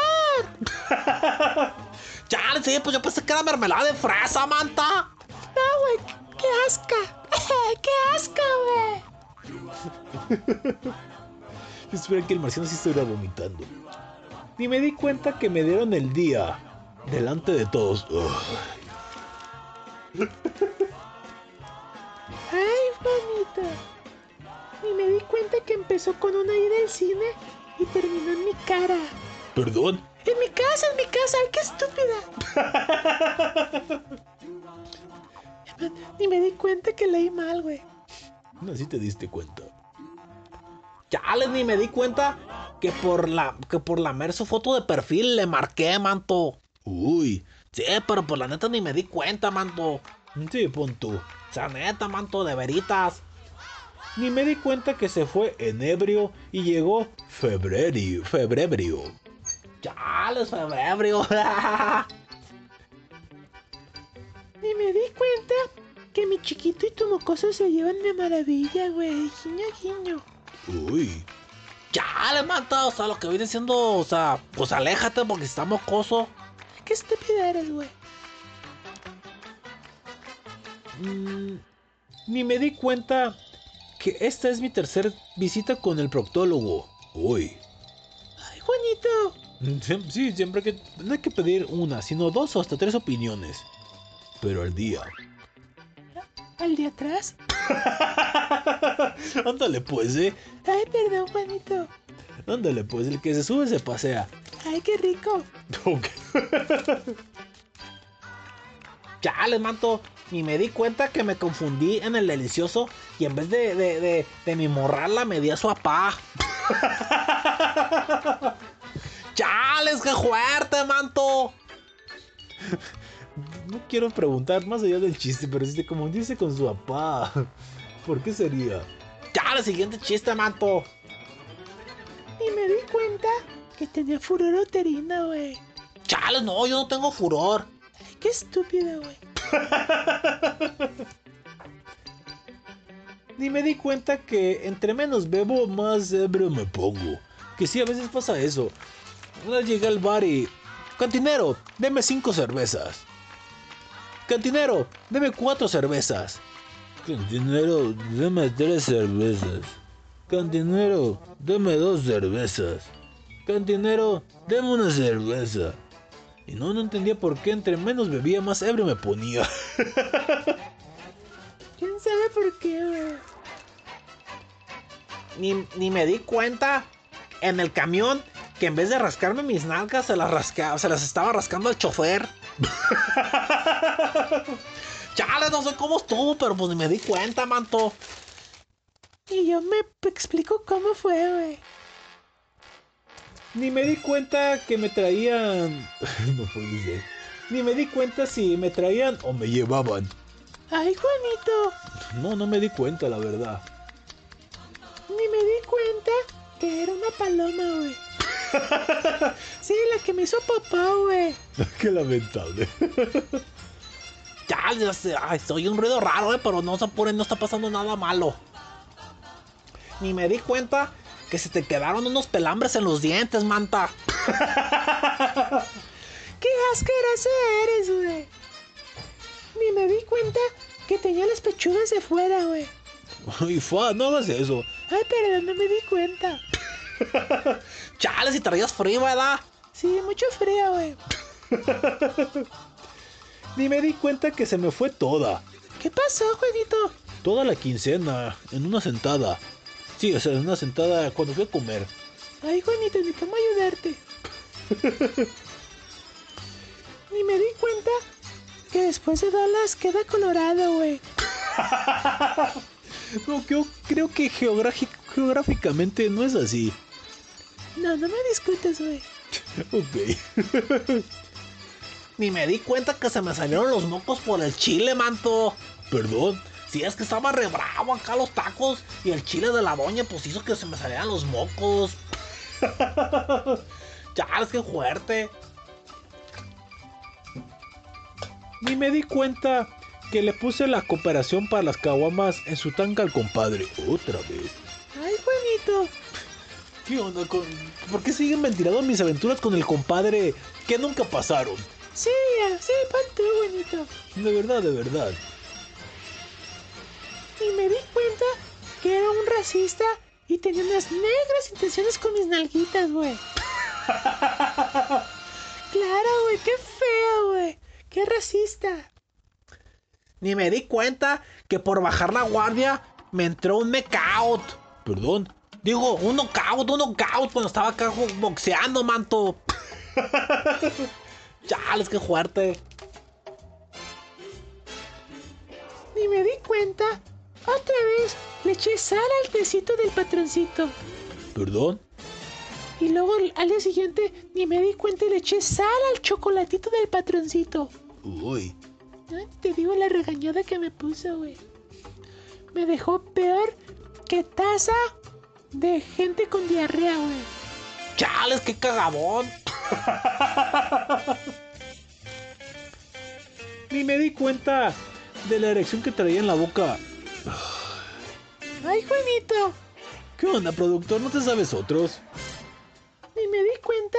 Chale, sí, pues yo pensé que era mermelada de fresa, manta. No, güey, qué asca. <laughs> ¡Qué asco, güey! <laughs> Espera que el marciano sí estuviera vomitando. Ni me di cuenta que me dieron el día. Delante de todos. Ay, bonito. Ni me di cuenta que empezó con una ida al cine y terminó en mi cara. ¿Perdón? En mi casa, en mi casa. ¡Ay, qué estúpida! Ni me di cuenta que leí mal, güey. No, sí te diste cuenta. Chale, ni me di cuenta que por la que por lamer su foto de perfil le marqué, manto. Uy. Sí, pero por la neta ni me di cuenta, manto. Sí, pon tú. O sea, neta, manto, de veritas. Ni me di cuenta que se fue en ebrio y llegó febrero. Febrero. Chales, febrero. <laughs> Ni me di cuenta que mi chiquito y tu mocoso se llevan de maravilla, güey. Guiño, guiño. Uy. Chale, manto. O sea, lo que viene siendo, o sea, pues aléjate porque está mocoso. Qué estúpido eres, güey. Mm, ni me di cuenta que esta es mi tercera visita con el proctólogo. Uy. Ay, Juanito. Sí, siempre que. No hay que pedir una, sino dos o hasta tres opiniones. Pero al día. ¿Al de atrás? <laughs> Ándale pues, eh. Ay, perdón, Juanito. Ándale pues, el que se sube se pasea. Ay, qué rico. Ok. <laughs> Chale, manto. Ni me di cuenta que me confundí en el delicioso y en vez de, de, de, de mi morrala me di a su apá. <laughs> Chales, qué fuerte, manto. No quiero preguntar más allá del chiste, pero si te confundiste con su papá. ¿Por qué sería? Chale, siguiente chiste, manto. Y me di cuenta que tenía furor uterino, güey. Chales, no, yo no tengo furor. Ay, qué estúpido, güey. <laughs> Ni me di cuenta que entre menos bebo, más ebrio me pongo. Que sí, a veces pasa eso. Una llegué al bar y... Cantinero, deme cinco cervezas. Cantinero, deme cuatro cervezas. Cantinero, deme tres cervezas. Cantinero, deme dos cervezas. Cantinero, deme una cerveza. Y no, no entendía por qué entre menos bebía, más ebrio me ponía. <laughs> ¿Quién sabe por qué? Ni, ni me di cuenta en el camión que en vez de rascarme mis nalgas se las rascaba, se las estaba rascando el chofer. <laughs> Chale, no sé cómo estuvo, pero pues ni me di cuenta, manto. Y yo me explico cómo fue, güey. Ni me di cuenta que me traían. <laughs> No puede ser. Ni me di cuenta si me traían o me llevaban. Ay, Juanito. No, no me di cuenta, la verdad. Ni me di cuenta que era una paloma, güey. <laughs> Sí, la que me hizo papá, güey. <laughs> Qué lamentable. <laughs> Ya, ya sé, ay, soy un ruido raro, eh, pero no se apuren, no está pasando nada malo. Ni me di cuenta que se te quedaron unos pelambres en los dientes, manta. ¡Qué asqueroso eres, güey! Ni me di cuenta que tenía las pechugas de fuera, güey. Ay, fa, no hagas eso. Ay, perdón, no me di cuenta. <laughs> Chale, si traías frío, ¿verdad? Sí, mucho frío, güey. <laughs> Ni me di cuenta que se me fue toda. ¿Qué pasó, Juanito? Toda la quincena, en una sentada. Sí, o sea, en una sentada cuando fui a comer. Ay, Juanito, ni cómo ayudarte. <laughs> Ni me di cuenta que después de Dallas queda colorado, güey. No, yo creo que geográfic- geográficamente no es así. No, no me discutes, güey. <laughs> Ok. <laughs> Ni me di cuenta que se me salieron los mocos por el chile, manto. Perdón. Si es que estaba re bravo acá los tacos y el chile de la doña pues hizo que se me salieran los mocos. <laughs> Chales, qué fuerte. Ni me di cuenta que le puse la cooperación para las caguamas en su tanca al compadre. Otra vez. Ay, Juanito. ¿Qué onda con.? ¿Por qué siguen ventilando mis aventuras con el compadre que nunca pasaron? Sí, ya, sí, pon tú, Juanito. De verdad, de verdad. Y me di cuenta que era un racista y tenía unas negras intenciones con mis nalguitas, güey. <laughs> claro, güey, qué feo, güey. Qué racista. Ni me di cuenta que por bajar la guardia me entró un knockout. Perdón. Digo, un knockout, un knockout cuando estaba acá boxeando, manto. <laughs> Chales, qué fuerte. Ni me di cuenta. Otra vez le eché sal al tecito del patroncito. Perdón. Y luego al día siguiente ni me di cuenta y le eché sal al chocolatito del patroncito. Uy. Te digo la regañada que me puso, güey. Me dejó peor que taza de gente con diarrea, güey. Chales, qué cagabón. Ni me di cuenta de la erección que traía en la boca. Ay, Juanito. ¿Qué onda, productor? ¿No te sabes otros? Ni me di cuenta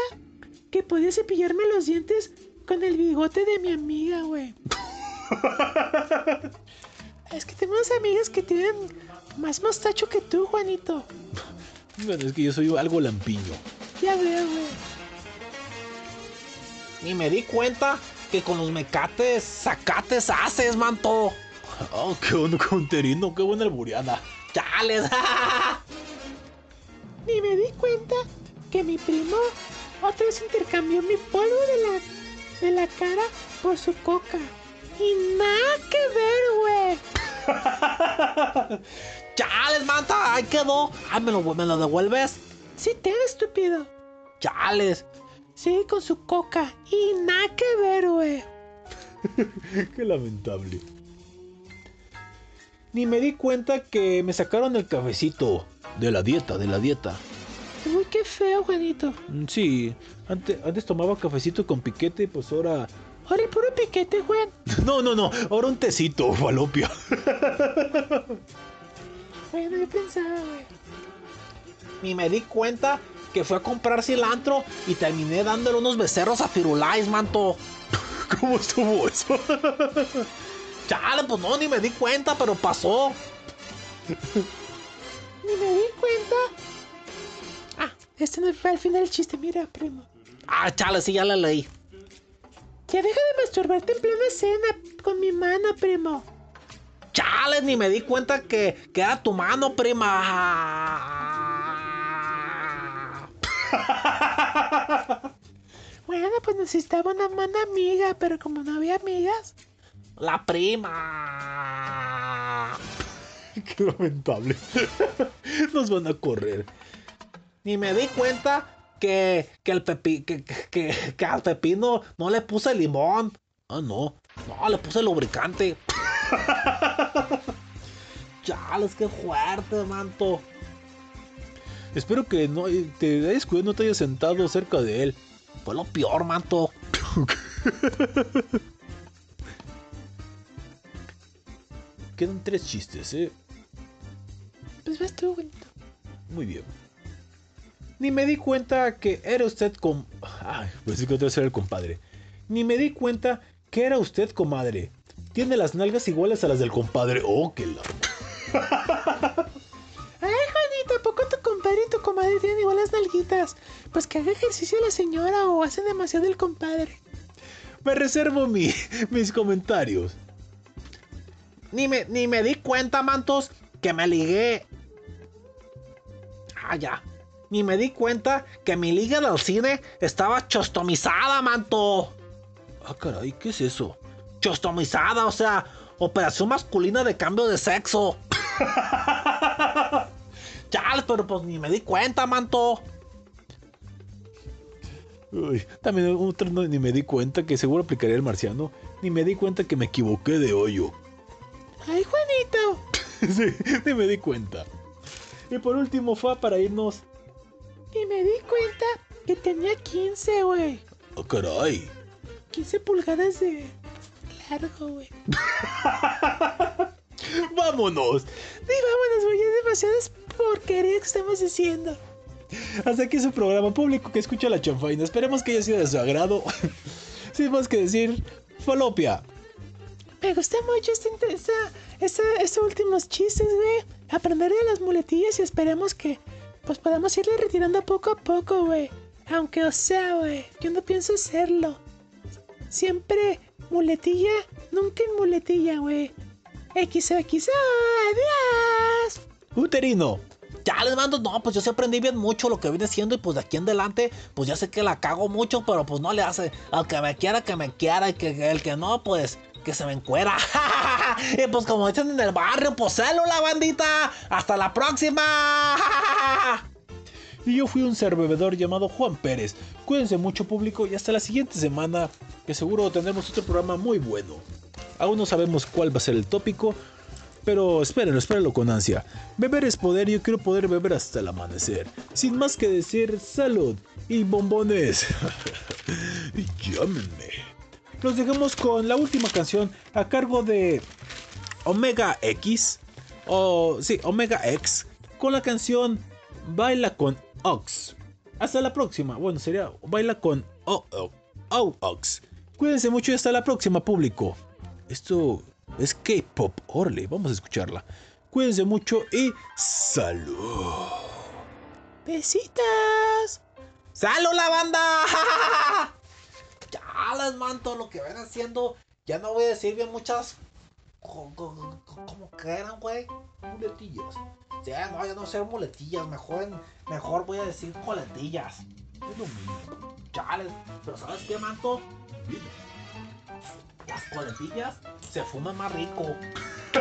que podía cepillarme los dientes con el bigote de mi amiga, güey. <laughs> es que tengo unas amigas que tienen más mostacho que tú, Juanito. Bueno, es que yo soy algo lampiño. Ya veo, güey. Ni me di cuenta que con los mecates sacates haces, manto. Oh, qué onda con Terino, qué buena alburiana. Chales. <laughs> Ni me di cuenta que mi primo otra vez intercambió mi polvo de la, de la cara por su coca. Y nada que ver, güey. <laughs> Chales, manta. Ahí quedó. Ay, ¿me lo, me lo devuelves? Sí, te estúpido. Chales. Sí, con su coca. Y nada que ver, güey. <laughs> Qué lamentable. Ni me di cuenta que me sacaron el cafecito. De la dieta, de la dieta. Uy, qué feo, Juanito. Mm, Sí, antes, antes tomaba cafecito con piquete, pues ahora... Ahora el puro piquete, Juan. <laughs> No, no, no, ahora un tecito, falopia. <laughs> Bueno, yo pensaba, güey. Ni me di cuenta que fue a comprar cilantro y terminé dándole unos becerros a Firulais, manto. <laughs> ¿Cómo estuvo eso? <laughs> Chale, pues no, ni me di cuenta, pero pasó. Ni me di cuenta. Ah, este no fue al final del chiste, mira, primo. Ah, chale, sí, ya la leí. Ya deja de masturbarte en plena cena con mi mano, primo. Chale, ni me di cuenta que, que era tu mano, prima. Bueno, pues necesitaba una mano amiga, pero como no había amigas. La prima. <laughs> Qué lamentable. <laughs> Nos van a correr. Ni me di cuenta que, que el pepi, que, que, que- que al pepino no le puse limón. Ah, no. No, le puse lubricante. <laughs> <laughs> Chales, qué fuerte, manto. Espero que no te hayas cuidado, no te hayas sentado cerca de él. Fue lo peor, manto. <laughs> Quedan tres chistes, ¿eh? Pues vas tú, Juanito. Muy bien. Ni me di cuenta que era usted com... Ay, pues sí que otra vez era el compadre. Ni me di cuenta que era usted comadre. Tiene las nalgas iguales a las del compadre. Oh, qué la... Ay, Juanito, ¿a poco tu compadre y tu comadre tienen igual las nalguitas? Pues que haga ejercicio la señora o hace demasiado el compadre. Me reservo mi, mis comentarios. Ni me, ni me di cuenta, mantos, que me ligué. Ah, ya. Ni me di cuenta que mi liga del cine estaba chostomizada, manto. Ah, caray, ¿qué es eso? Chostomizada, o sea, operación masculina de cambio de sexo. <laughs> Chales, pero pues ni me di cuenta, manto. Uy, también otro no- ni me di cuenta que seguro aplicaría el marciano. Ni me di cuenta que me equivoqué de hoyo. Ay, Juanito. <laughs> sí, ni me di cuenta. Y por último fue para irnos. Y me di cuenta que tenía 15, güey. ¡Ah, caray! 15 pulgadas de largo, güey. <laughs> ¡Vámonos! Sí, vámonos, güey. Es demasiadas porquerías que estamos diciendo. Hasta aquí su programa público que escucha la chanfaina. Esperemos que haya sido de su agrado. <laughs> Sin más que decir, falopia. Me gusta mucho esta, esta, estos últimos chistes, güey. Aprender de las muletillas y esperemos que pues podamos irle retirando poco a poco, güey. Aunque, o sea, güey, yo no pienso hacerlo. Siempre muletilla, nunca en muletilla, güey. XOXO, adiós. Uterino. Ya les mando, no, pues yo sí aprendí bien mucho lo que viene siendo y pues de aquí en adelante, pues ya sé que la cago mucho, pero pues no le hace. Al que me quiera, que me quiera, y que el que no, pues que se me encuera. <laughs> y pues como dicen en el barrio, pues célula, bandita. Hasta la próxima. <laughs> Y yo fui un ser bebedor llamado Juan Pérez. Cuídense mucho público y hasta la siguiente semana, que seguro tendremos otro programa muy bueno. Aún no sabemos cuál va a ser el tópico, pero espérenlo, espérenlo con ansia. Beber es poder y yo quiero poder beber hasta el amanecer. Sin más que decir, salud y bombones. <laughs> llámenme. Los dejamos con la última canción a cargo de Omega X. O sí, Omega X. Con la canción Baila con Ox. Hasta la próxima. Bueno, sería Baila con O- O- O- Ox. Cuídense mucho y hasta la próxima, público. Esto es K-Pop Orly. Vamos a escucharla. Cuídense mucho y salud. Besitos. ¡Salud la banda! <laughs> ya les manto lo que ven haciendo. Ya no voy a decir bien muchas. Co- co- co- ¿Cómo que eran, güey? Muletillas. Ya no, ya no ser muletillas. Mejor, mejor voy a decir coletillas. Es lo mismo. Chales. Pero ¿sabes qué, manto? Las coletillas se fuman más rico. <laughs>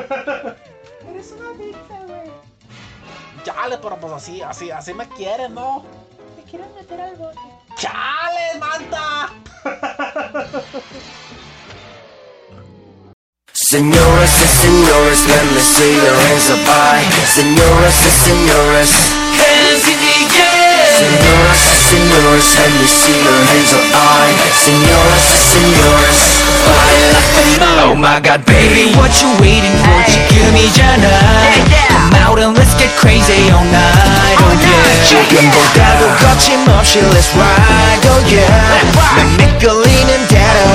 Eres una adicta, güey. Chale, pero pues así, así, así me quieren, ¿no? Me quieren meter al bote. ¡Chale, manta! <laughs> Señoras y señores, let me see your hands up high. Señoras y señores, hands in the air. Señoras y señores, let me see your hands up high. Señoras y señores, baila conmigo. Oh my God, baby, what you waiting for? 지금이잖아. Come out and let's get crazy all night, oh yeah. 지금보다도 거침없이 let's ride, oh yeah. 난 미끌리는 대로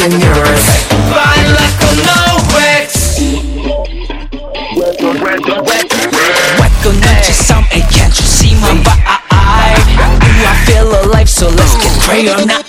hips and yours. Fine like a no wax. Recognize some and can't you see my vibe? I feel alive, so let's get crazy now.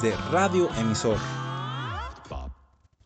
De Radio Emisor